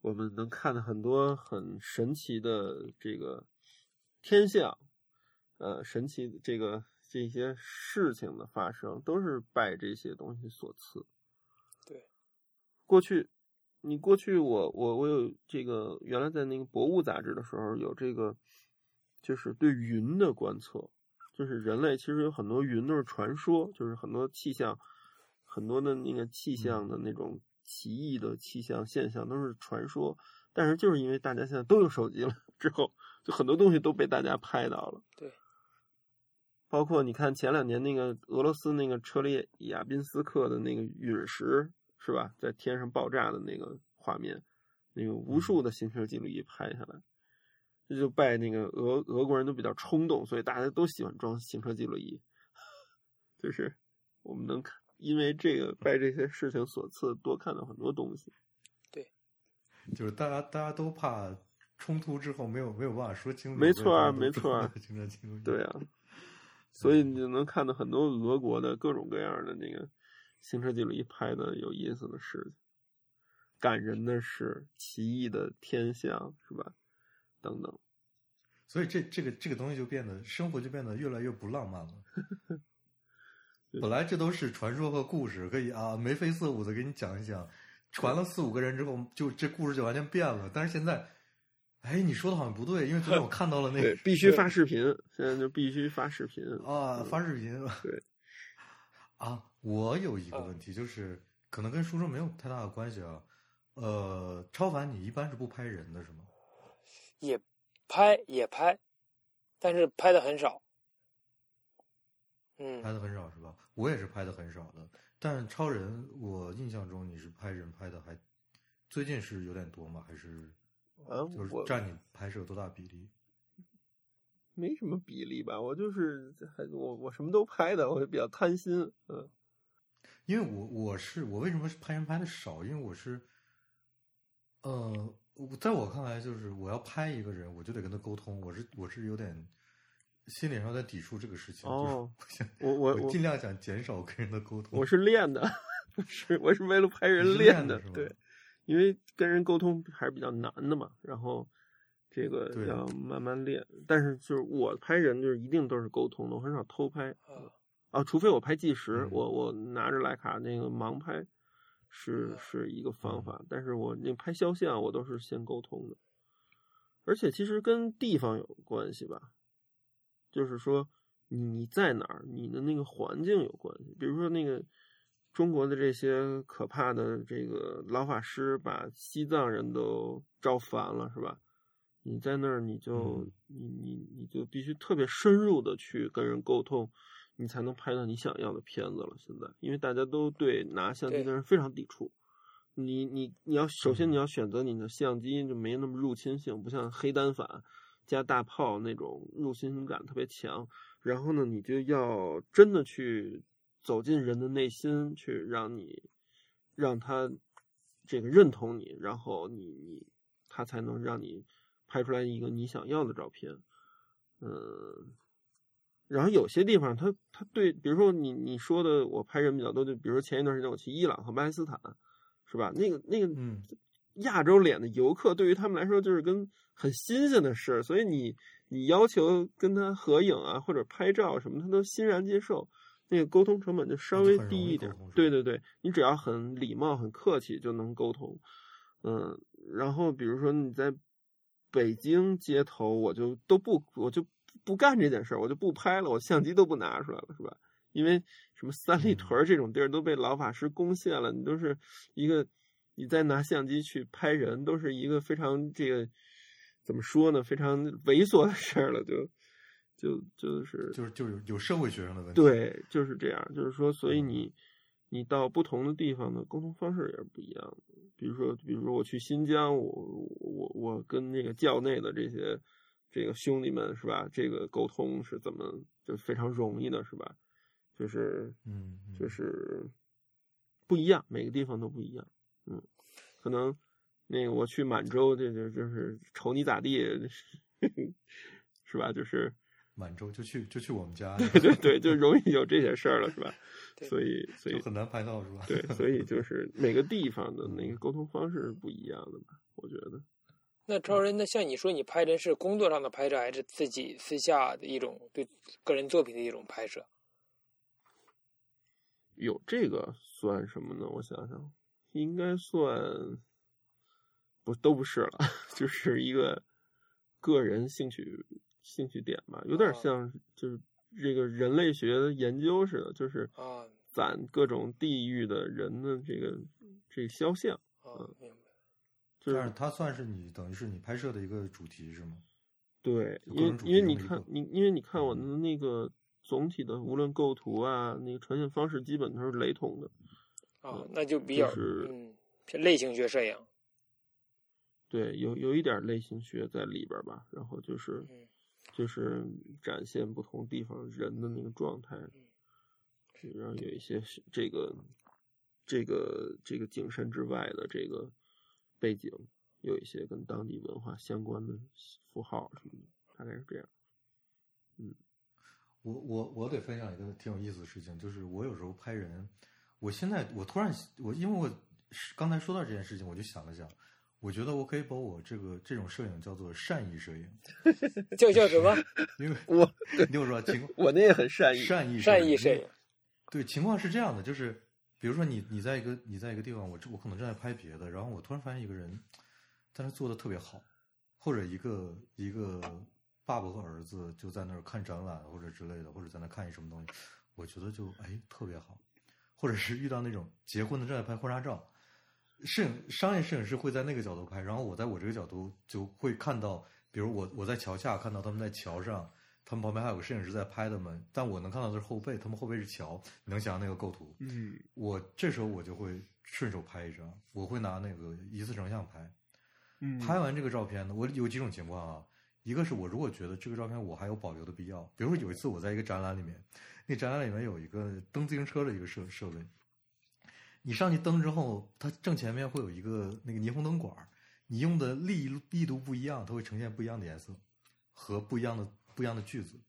我们能看到很多很神奇的这个天象，呃，神奇的这个这些事情的发生，都是拜这些东西所赐。对，过去。你过去我我我有这个原来在那个博物杂志的时候有这个，就是对云的观测，就是人类其实有很多云都是传说，就是很多气象，很多的那个气象的那种奇异的气象现象都是传说，但是就是因为大家现在都有手机了之后，就很多东西都被大家拍到了。对，包括你看前两年那个俄罗斯那个车列亚宾斯克的那个陨石。是吧？在天上爆炸的那个画面，那个无数的行车记录仪拍下来，这就拜那个俄俄国人都比较冲动，所以大家都喜欢装行车记录仪。就是我们能看，因为这个拜这些事情所赐，多看到很多东西。对，就是大家大家都怕冲突之后没有没有办法说清楚。没错啊，没错啊，行车记录仪。对啊，所以你就能看到很多俄国的各种各样的那个。行车记录仪拍的有意思的事情，感人的事，奇异的天象，是吧？等等。所以这这个这个东西就变得生活就变得越来越不浪漫了。本来这都是传说和故事，可以啊眉飞色舞的给你讲一讲。传了四五个人之后，就这故事就完全变了。但是现在，哎，你说的好像不对，因为昨天我看到了那个必须发视频，现在就必须发视频啊，发视频。对。啊，我有一个问题，就是可能跟书生没有太大的关系啊。呃，超凡，你一般是不拍人的是吗？也拍也拍，但是拍的很少。嗯，拍的很少是吧？我也是拍的很少的。但超人，我印象中你是拍人拍的还最近是有点多吗？还是啊，就是占你拍摄多大比例？没什么比例吧，我就是还我我什么都拍的，我就比较贪心，嗯。因为我我是我为什么是拍人拍的少？因为我是，呃，在我看来，就是我要拍一个人，我就得跟他沟通，我是我是有点心理上在抵触这个事情。哦，我我我尽量想减少跟人的沟通。我是练的，是我是为了拍人练的，对，因为跟人沟通还是比较难的嘛，然后。这个要慢慢练，但是就是我拍人就是一定都是沟通的，我很少偷拍啊，除非我拍纪实，我我拿着徕卡那个盲拍是是一个方法，但是我那拍肖像我都是先沟通的，而且其实跟地方有关系吧，就是说你在哪儿，你的那个环境有关系，比如说那个中国的这些可怕的这个老法师把西藏人都招烦了，是吧？你在那儿，你就你你你就必须特别深入的去跟人沟通，你才能拍到你想要的片子了。现在，因为大家都对拿相机的人非常抵触，你你你要首先你要选择你的相机就没那么入侵性，不像黑单反加大炮那种入侵感特别强。然后呢，你就要真的去走进人的内心，去让你让他这个认同你，然后你你他才能让你。拍出来一个你想要的照片，嗯，然后有些地方，他他对，比如说你你说的，我拍人比较多，就比如说前一段时间我去伊朗和巴基斯坦，是吧？那个那个，嗯，亚洲脸的游客对于他们来说就是跟很新鲜的事，所以你你要求跟他合影啊或者拍照什么，他都欣然接受，那个沟通成本就稍微低一点。对对对，你只要很礼貌很客气就能沟通，嗯，然后比如说你在。北京街头，我就都不，我就不干这件事儿，我就不拍了，我相机都不拿出来了，是吧？因为什么三里屯这种地儿都被老法师攻陷了，你都是一个，你再拿相机去拍人，都是一个非常这个怎么说呢？非常猥琐的事儿了，就就就是就是就是有社会学上的问题，对，就是这样，就是说，所以你。你到不同的地方的沟通方式也是不一样的。比如说，比如说我去新疆，我我我跟那个教内的这些这个兄弟们是吧？这个沟通是怎么就非常容易的，是吧？就是嗯，就是不一样，每个地方都不一样。嗯，可能那个我去满洲，这就就是瞅你咋地，是吧？就是。满洲就去就去我们家，对对对，就容易有这些事儿了，是吧？所以所以很难拍到，是吧？对，所以就是每个地方的那个沟通方式是不一样的吧？我觉得。那超人，那像你说，你拍的是工作上的拍摄，还是自己私下的一种对个人作品的一种拍摄？有这个算什么呢？我想想，应该算不都不是了，就是一个个人兴趣。兴趣点吧，有点像就是这个人类学的研究似的，就是啊，攒各种地域的人的这个这个肖像啊，明白。就是它算是你等于是你拍摄的一个主题是吗？对，因为因为你看你因为你看我的那个总体的无论构图啊，那个呈现方式基本都是雷同的啊，那就比较嗯偏类型学摄影。对，有有一点类型学在里边吧，然后就是。就是展现不同地方人的那个状态，然后有一些这个这个这个景深之外的这个背景，有一些跟当地文化相关的符号什么的，大概是这样。嗯，我我我得分享一个挺有意思的事情，就是我有时候拍人，我现在我突然我因为我刚才说到这件事情，我就想了想。我觉得我可以把我这个这种摄影叫做善意摄影，叫叫什么？因为我你听我说情，我那也很善意，善意善意摄影。对，情况是这样的，就是比如说你你在一个你在一个地方，我我可能正在拍别的，然后我突然发现一个人在那做的特别好，或者一个一个爸爸和儿子就在那儿看展览或者之类的，或者在那看一什么东西，我觉得就哎特别好，或者是遇到那种结婚的正在拍婚纱照，摄影商业摄影师会在那个角度拍，然后我在我这个角度就会看到，比如我我在桥下看到他们在桥上，他们旁边还有个摄影师在拍他们，但我能看到的是后背，他们后背是桥，你能想象那个构图？嗯，我这时候我就会顺手拍一张，我会拿那个一次成像拍，嗯，拍完这个照片呢，我有几种情况啊。一个是我如果觉得这个照片我还有保留的必要，比如说有一次我在一个展览里面，那展览里面有一个蹬自行车的一个设设备，你上去蹬之后，它正前面会有一个那个霓虹灯管你用的力力度不一样，它会呈现不一样的颜色和不一样的不一样的句子。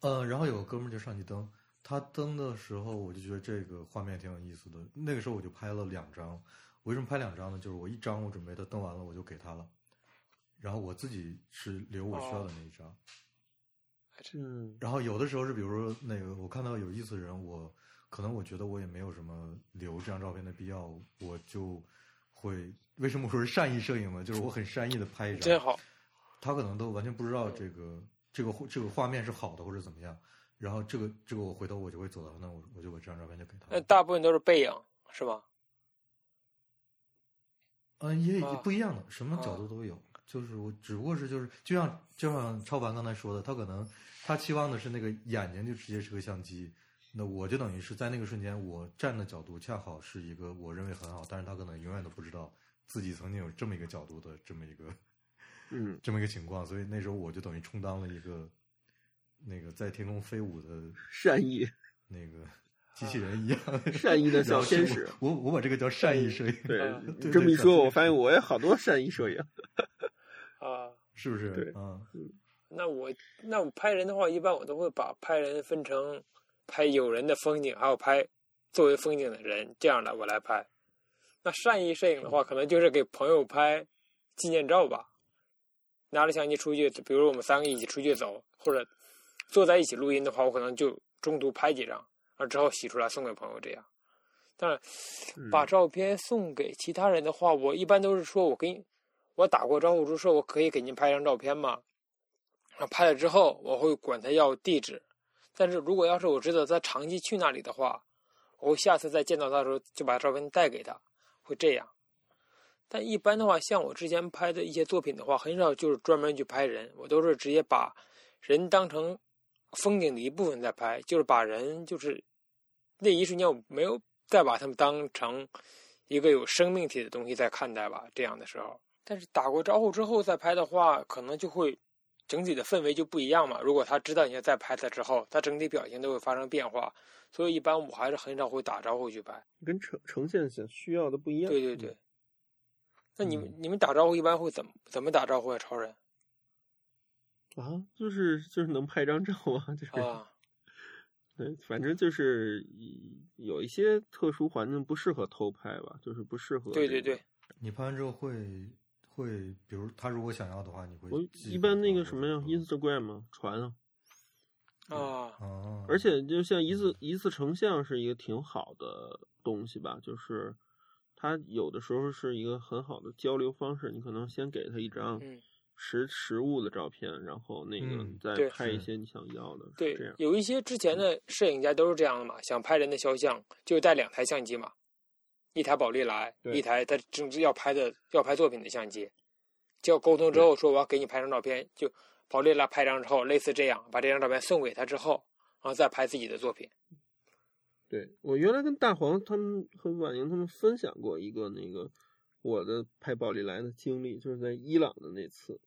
呃，然后有个哥们就上去蹬，他蹬的时候我就觉得这个画面挺有意思的，那个时候我就拍了两张。为什么拍两张呢？就是我一张我准备他蹬完了我就给他了。然后我自己是留我需要的那一张，嗯，然后有的时候是比如说那个我看到有意思的人，我可能我觉得我也没有什么留这张照片的必要，我就会为什么说是善意摄影呢？就是我很善意的拍一张，真好，他可能都完全不知道这个这个这个画面是好的或者怎么样，然后这个这个我回头我就会走到那我我就把这张照片就给他，那大部分都是背影是吧？嗯，也不一样的，什么角度都有。就是我，只不过是就是，就像就像超凡刚才说的，他可能他期望的是那个眼睛就直接是个相机，那我就等于是在那个瞬间，我站的角度恰好是一个我认为很好，但是他可能永远都不知道自己曾经有这么一个角度的这么一个，嗯，这么一个情况，所以那时候我就等于充当了一个那个在天空飞舞的善意那个机器人一样善意的小天使，我我把这个叫善意摄影，对，这么一说，我发现我也好多善意摄影。啊，是不是？对啊，那我那我拍人的话，一般我都会把拍人分成拍有人的风景，还有拍作为风景的人这样的我来拍。那善意摄影的话，可能就是给朋友拍纪念照吧。拿着相机出去，比如我们三个一起出去走，或者坐在一起录音的话，我可能就中途拍几张，然后之后洗出来送给朋友这样。但把照片送给其他人的话，我一般都是说我给你。我打过招呼，就说我可以给您拍张照片吗？啊，拍了之后我会管他要地址。但是如果要是我知道他长期去那里的话，我下次再见到他的时候就把照片带给他，会这样。但一般的话，像我之前拍的一些作品的话，很少就是专门去拍人，我都是直接把人当成风景的一部分在拍，就是把人就是那一瞬间我没有再把他们当成一个有生命体的东西在看待吧。这样的时候。但是打过招呼之后再拍的话，可能就会整体的氛围就不一样嘛。如果他知道你要再拍他之后，他整体表情都会发生变化。所以一般我还是很少会打招呼去拍，跟呈呈现想需要的不一样。对对对。那你们你们打招呼一般会怎么怎么打招呼啊？超人？啊，就是就是能拍张照啊，就是。啊。对，反正就是有一些特殊环境不适合偷拍吧，就是不适合。对对对。你拍完之后会。会，比如他如果想要的话，你会我一般那个什么呀，Instagram 传啊，啊，而且就像一次一次成像是一个挺好的东西吧，就是它有的时候是一个很好的交流方式。你可能先给他一张实实物的照片，然后那个再拍一些你想要的。对，这样有一些之前的摄影家都是这样的嘛，想拍人的肖像就带两台相机嘛。一台宝丽来，一台他正要拍的要拍作品的相机，就沟通之后说我要给你拍张照片，就宝丽来拍张之后，类似这样把这张照片送给他之后，然后再拍自己的作品。对我原来跟大黄他们和婉莹他们分享过一个那个我的拍宝丽来的经历，就是在伊朗的那次，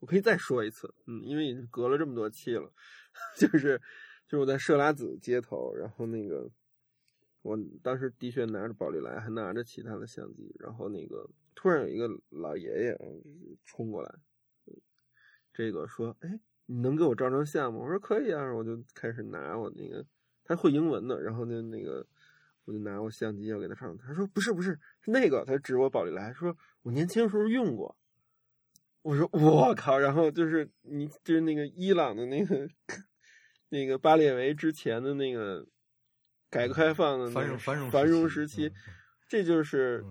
我可以再说一次，嗯，因为已经隔了这么多期了，就是就是我在设拉子街头，然后那个。我当时的确拿着宝丽来，还拿着其他的相机，然后那个突然有一个老爷爷冲过来，这个说：“哎，你能给我照张相吗？”我说：“可以啊。”我就开始拿我那个，他会英文的，然后就那个我就拿我相机要给他照。他说：“不是，不是，是那个。”他指我宝丽来，说我年轻时候用过。我说：“我靠！”然后就是你就是那个伊朗的那个 那个巴列维之前的那个。改革开放的繁荣繁荣繁荣时期，这就是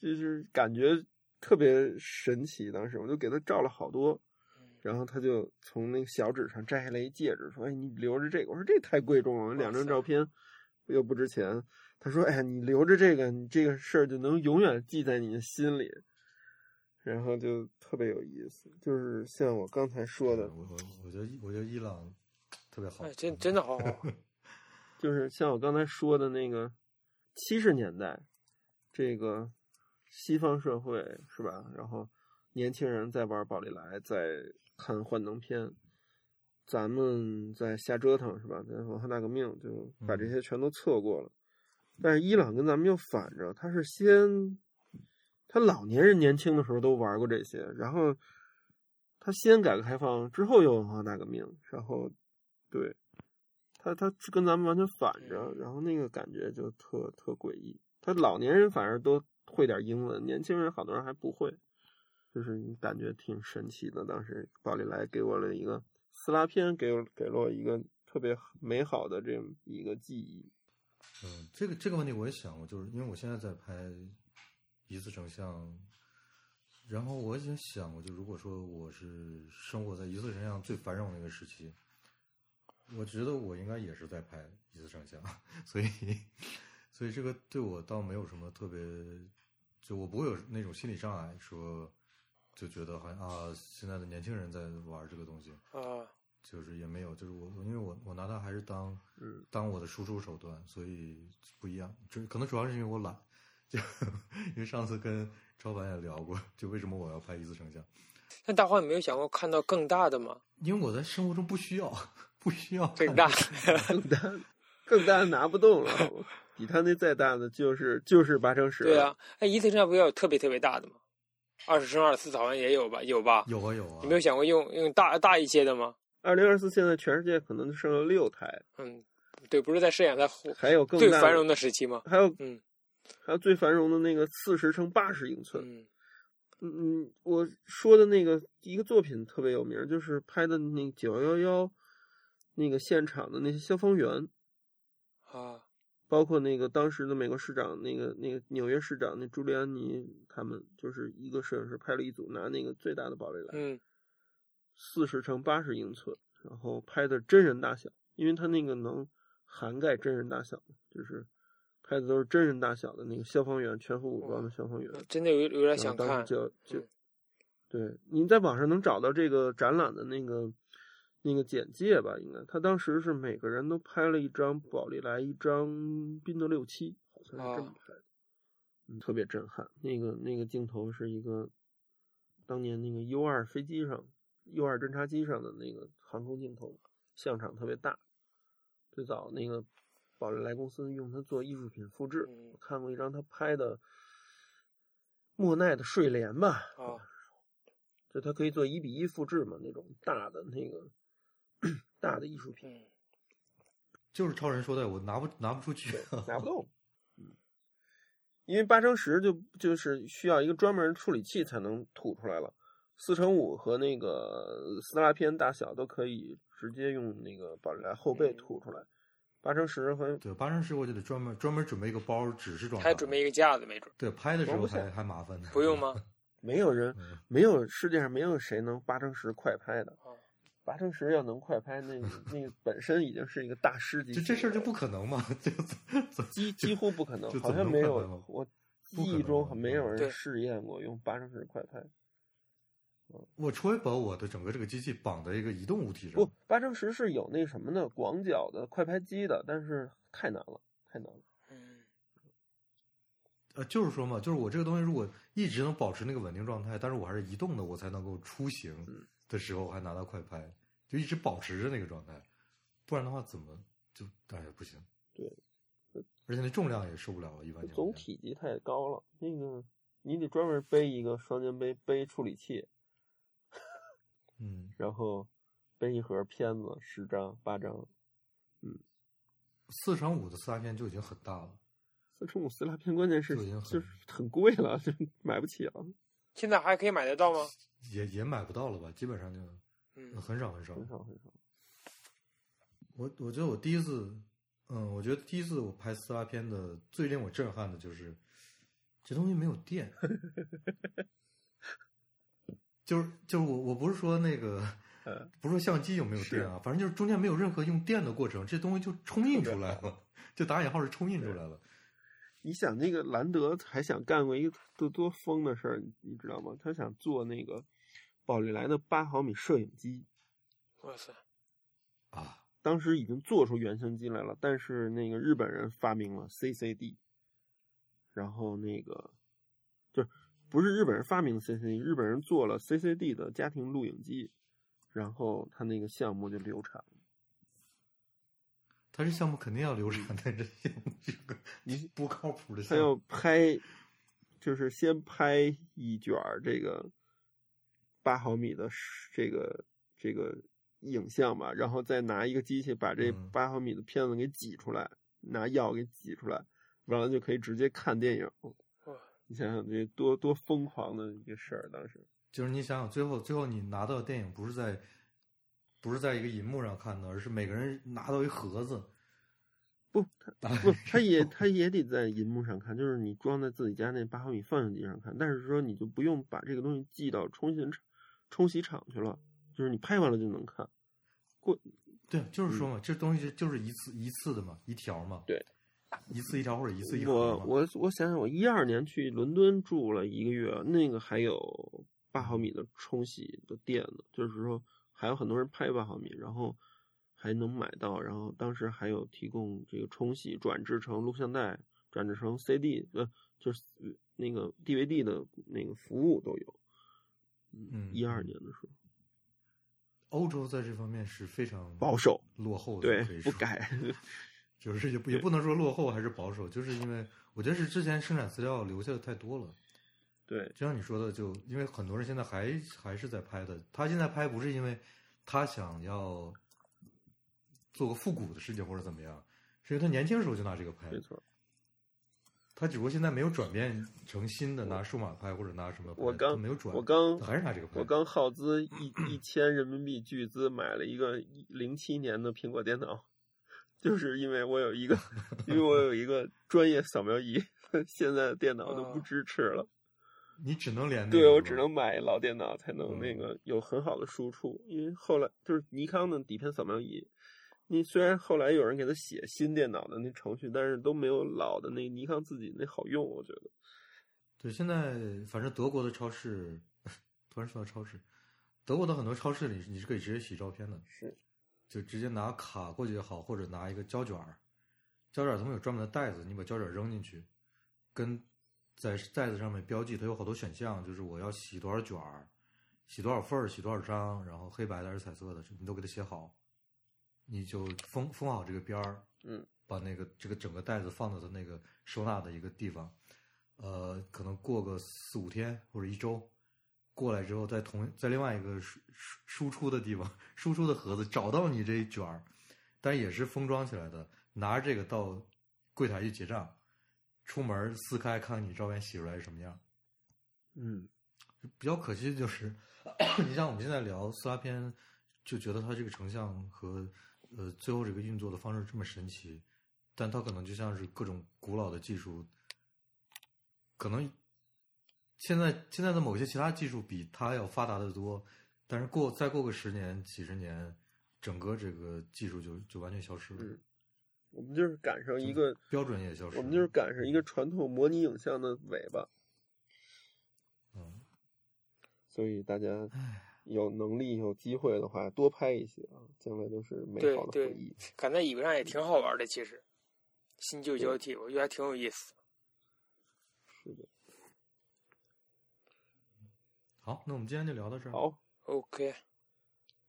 就是感觉特别神奇。当时我就给他照了好多，然后他就从那个小指上摘下来一戒指，说：“哎，你留着这个。”我说：“这太贵重了，两张照片又不值钱。”他说：“哎呀，你留着这个，你这个事儿就能永远记在你的心里。”然后就特别有意思，就是像我刚才说的，我我我觉得我觉得伊朗特别好，真真的好好。就是像我刚才说的那个七十年代，这个西方社会是吧？然后年轻人在玩宝丽来，在看幻灯片，咱们在瞎折腾是吧？在文化大革命就把这些全都错过了。但是伊朗跟咱们又反着，他是先。他老年人年轻的时候都玩过这些，然后他先改革开放，之后又文化大革命，然后对他他跟咱们完全反着，然后那个感觉就特特诡异。他老年人反而都会点英文，年轻人好多人还不会，就是感觉挺神奇的。当时宝丽来给我了一个撕拉片，给我给了我一个特别美好的这么一个记忆。嗯，这个这个问题我也想过，就是因为我现在在拍。一次成像，然后我已经想过，就如果说我是生活在一次成像最繁荣的一个时期，我觉得我应该也是在拍一次成像，所以，所以这个对我倒没有什么特别，就我不会有那种心理障碍，说就觉得好像啊，现在的年轻人在玩这个东西啊，就是也没有，就是我因为我我拿它还是当当我的输出手段，所以不一样，就可能主要是因为我懒。就因为上次跟超凡也聊过，就为什么我要拍一次成像？那大黄，你没有想过看到更大的吗？因为我在生活中不需要，不需要更大，更大，更大的拿不动了。比他那再大的就是就是八乘十。对啊，哎，一次性不要有特别特别大的吗？二十乘二十四好像也有吧？有吧？有啊有啊。你没有想过用用大大一些的吗？二零二四现在全世界可能剩了六台。嗯，对，不是在摄影在还有更最繁荣的时期吗？还有嗯。还有最繁荣的那个四十乘八十英寸，嗯嗯，我说的那个一个作品特别有名，就是拍的那九幺幺那个现场的那些消防员啊，包括那个当时的美国市长，那个那个纽约市长那朱利安尼他们，就是一个摄影师拍了一组，拿那个最大的宝丽来，嗯，四十乘八十英寸，然后拍的真人大小，因为他那个能涵盖真人大小，就是。拍的都是真人大小的那个消防员，全副武装的消防员，真的有有点想看。就就，对，您在网上能找到这个展览的那个那个简介吧？应该他当时是每个人都拍了一张宝丽来，一张宾得六七，好像是这么拍的，嗯，特别震撼。那个那个镜头是一个当年那个 U 二飞机上 U 二侦察机上的那个航空镜头，像场特别大。最早那个。宝丽来公司用它做艺术品复制，我看过一张他拍的莫奈的睡莲吧，啊，就它可以做一比一复制嘛，那种大的那个 大的艺术品，就是超人说的，我拿不拿不出去，拿不动，嗯，因为八乘十就就是需要一个专门处理器才能吐出来了，四乘五和那个撕拉片大小都可以直接用那个宝丽来后背吐出来。八乘十和对八乘十，我就得专门专门准备一个包，只是装。还准备一个架子，没准。对，拍的时候还还麻烦呢。不用吗？没有人，没有世界上没有谁能八乘十快拍的。八乘十要能快拍，那 那个本身已经是一个大师级。就这事儿就不可能嘛？就几几乎不可能，好像没有。我记忆中没有人试验过用八乘十快拍。我除非把我的整个这个机器绑在一个移动物体上。不，八乘十是有那什么的广角的快拍机的，但是太难了，太难了。嗯。呃，就是说嘛，就是我这个东西如果一直能保持那个稳定状态，但是我还是移动的，我才能够出行的时候还拿到快拍，就一直保持着那个状态，不然的话怎么就哎呀不行。对。而且那重量也受不了了，一般。总体积太高了，那个你得专门背一个双肩背，背处理器。嗯，然后背一盒片子，十张八张，嗯，四乘五的撕拉片就已经很大了。四乘五撕拉片关键是就是很贵了，就买不起了。现在还可以买得到吗？也也买不到了吧，基本上就嗯很少很少很少很少。我我觉得我第一次，嗯，我觉得第一次我拍撕拉片的最令我震撼的就是这东西没有电。就是就是我我不是说那个，不是说相机有没有电啊，反正就是中间没有任何用电的过程，这东西就冲印出来了，就打引号是冲印出来了。你想那个兰德还想干过一个多多疯的事儿，你知道吗？他想做那个宝丽来的八毫米摄影机。哇塞！啊，当时已经做出原型机来了，但是那个日本人发明了 CCD，然后那个就是不是日本人发明的 CCD，日本人做了 CCD 的家庭录影机，然后他那个项目就流产了。他这项目肯定要流产的，这项目这个 你不靠谱的。他要拍，就是先拍一卷这个八毫米的这个这个。影像吧，然后再拿一个机器把这八毫米的片子给挤出来，拿药给挤出来，完了就可以直接看电影。你想想这多多疯狂的一个事儿，当时就是你想想，最后最后你拿到电影不是在不是在一个银幕上看的，而是每个人拿到一盒子。不，他 不，他也他也得在银幕上看，就是你装在自己家那八毫米放映机上看，但是说你就不用把这个东西寄到冲洗厂冲洗厂去了。就是你拍完了就能看，过，对，就是说嘛，这东西就是一次一次的嘛，一条嘛，对，一次一条或者一次一我我我想想，我一二年去伦敦住了一个月，那个还有八毫米的冲洗的店呢，就是说还有很多人拍八毫米，然后还能买到，然后当时还有提供这个冲洗转制成录像带、转制成 CD，呃，就是那个 DVD 的那个服务都有，嗯，一二年的时候。欧洲在这方面是非常保守、落后的，对，不改，就是也也不能说落后还是保守，就是因为我觉得是之前生产资料留下的太多了。对，就像你说的，就因为很多人现在还还是在拍的，他现在拍不是因为他想要做个复古的事情或者怎么样，是因为他年轻时候就拿这个拍，没错。他只不过现在没有转变成新的，拿数码拍或者拿什么？我刚没有转，我刚还是拿这个拍。我刚耗资一一千人民币巨资买了一个零七年的苹果电脑，就是因为我有一个，因为我有一个专业扫描仪，现在的电脑都不支持了。你只能连？对，我只能买老电脑才能那个有很好的输出，因为后来就是尼康的底片扫描仪。你虽然后来有人给他写新电脑的那程序，但是都没有老的那尼康自己那好用，我觉得。对，现在反正德国的超市，突然说到超市，德国的很多超市里你是可以直接洗照片的，是，就直接拿卡过去也好，或者拿一个胶卷儿，胶卷儿他们有专门的袋子，你把胶卷儿扔进去，跟在袋子上面标记，它有好多选项，就是我要洗多少卷儿，洗多少份儿，洗多少张，然后黑白的还是彩色的，你都给它写好。你就封封好这个边儿，嗯，把那个这个整个袋子放到它那个收纳的一个地方，呃，可能过个四五天或者一周，过来之后，在同在另外一个输输输出的地方，输出的盒子找到你这一卷儿，但也是封装起来的，拿着这个到柜台去结账，出门撕开看看你照片洗出来是什么样，嗯，比较可惜的就是，你像我们现在聊撕拉片，就觉得它这个成像和。呃，最后这个运作的方式这么神奇，但它可能就像是各种古老的技术，可能现在现在的某些其他技术比它要发达的多，但是过再过个十年、几十年，整个这个技术就就完全消失了。我们就是赶上一个标准也消失，我们就是赶上一个传统模拟影像的尾巴。嗯，所以大家。有能力、有机会的话，多拍一些啊，将来都是美好的回忆。赶在尾巴上也挺好玩的，其实新旧交替，我觉得还挺有意思。是的。好，那我们今天就聊到这儿。好，OK。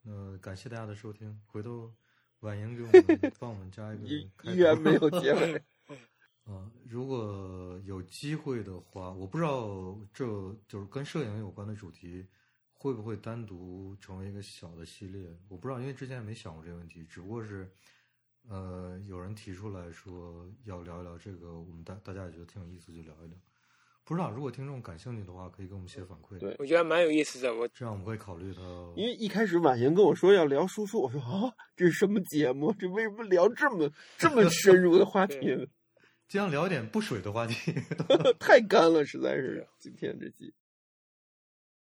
那感谢大家的收听。回头婉莹给我们 帮我们加一个。依然没有结尾。啊，如果有机会的话，我不知道这就是跟摄影有关的主题。会不会单独成为一个小的系列？我不知道，因为之前也没想过这个问题。只不过是，呃，有人提出来说要聊一聊这个，我们大大家也觉得挺有意思，就聊一聊。不知道如果听众感兴趣的话，可以给我们写反馈。对，我觉得蛮有意思的。我这样我们会考虑它。因为一开始婉莹跟我说要聊叔叔，我说啊，这是什么节目？这为什么聊这么这么 深入的话题？尽量聊点不水的话题。太干了，实在是今天这集。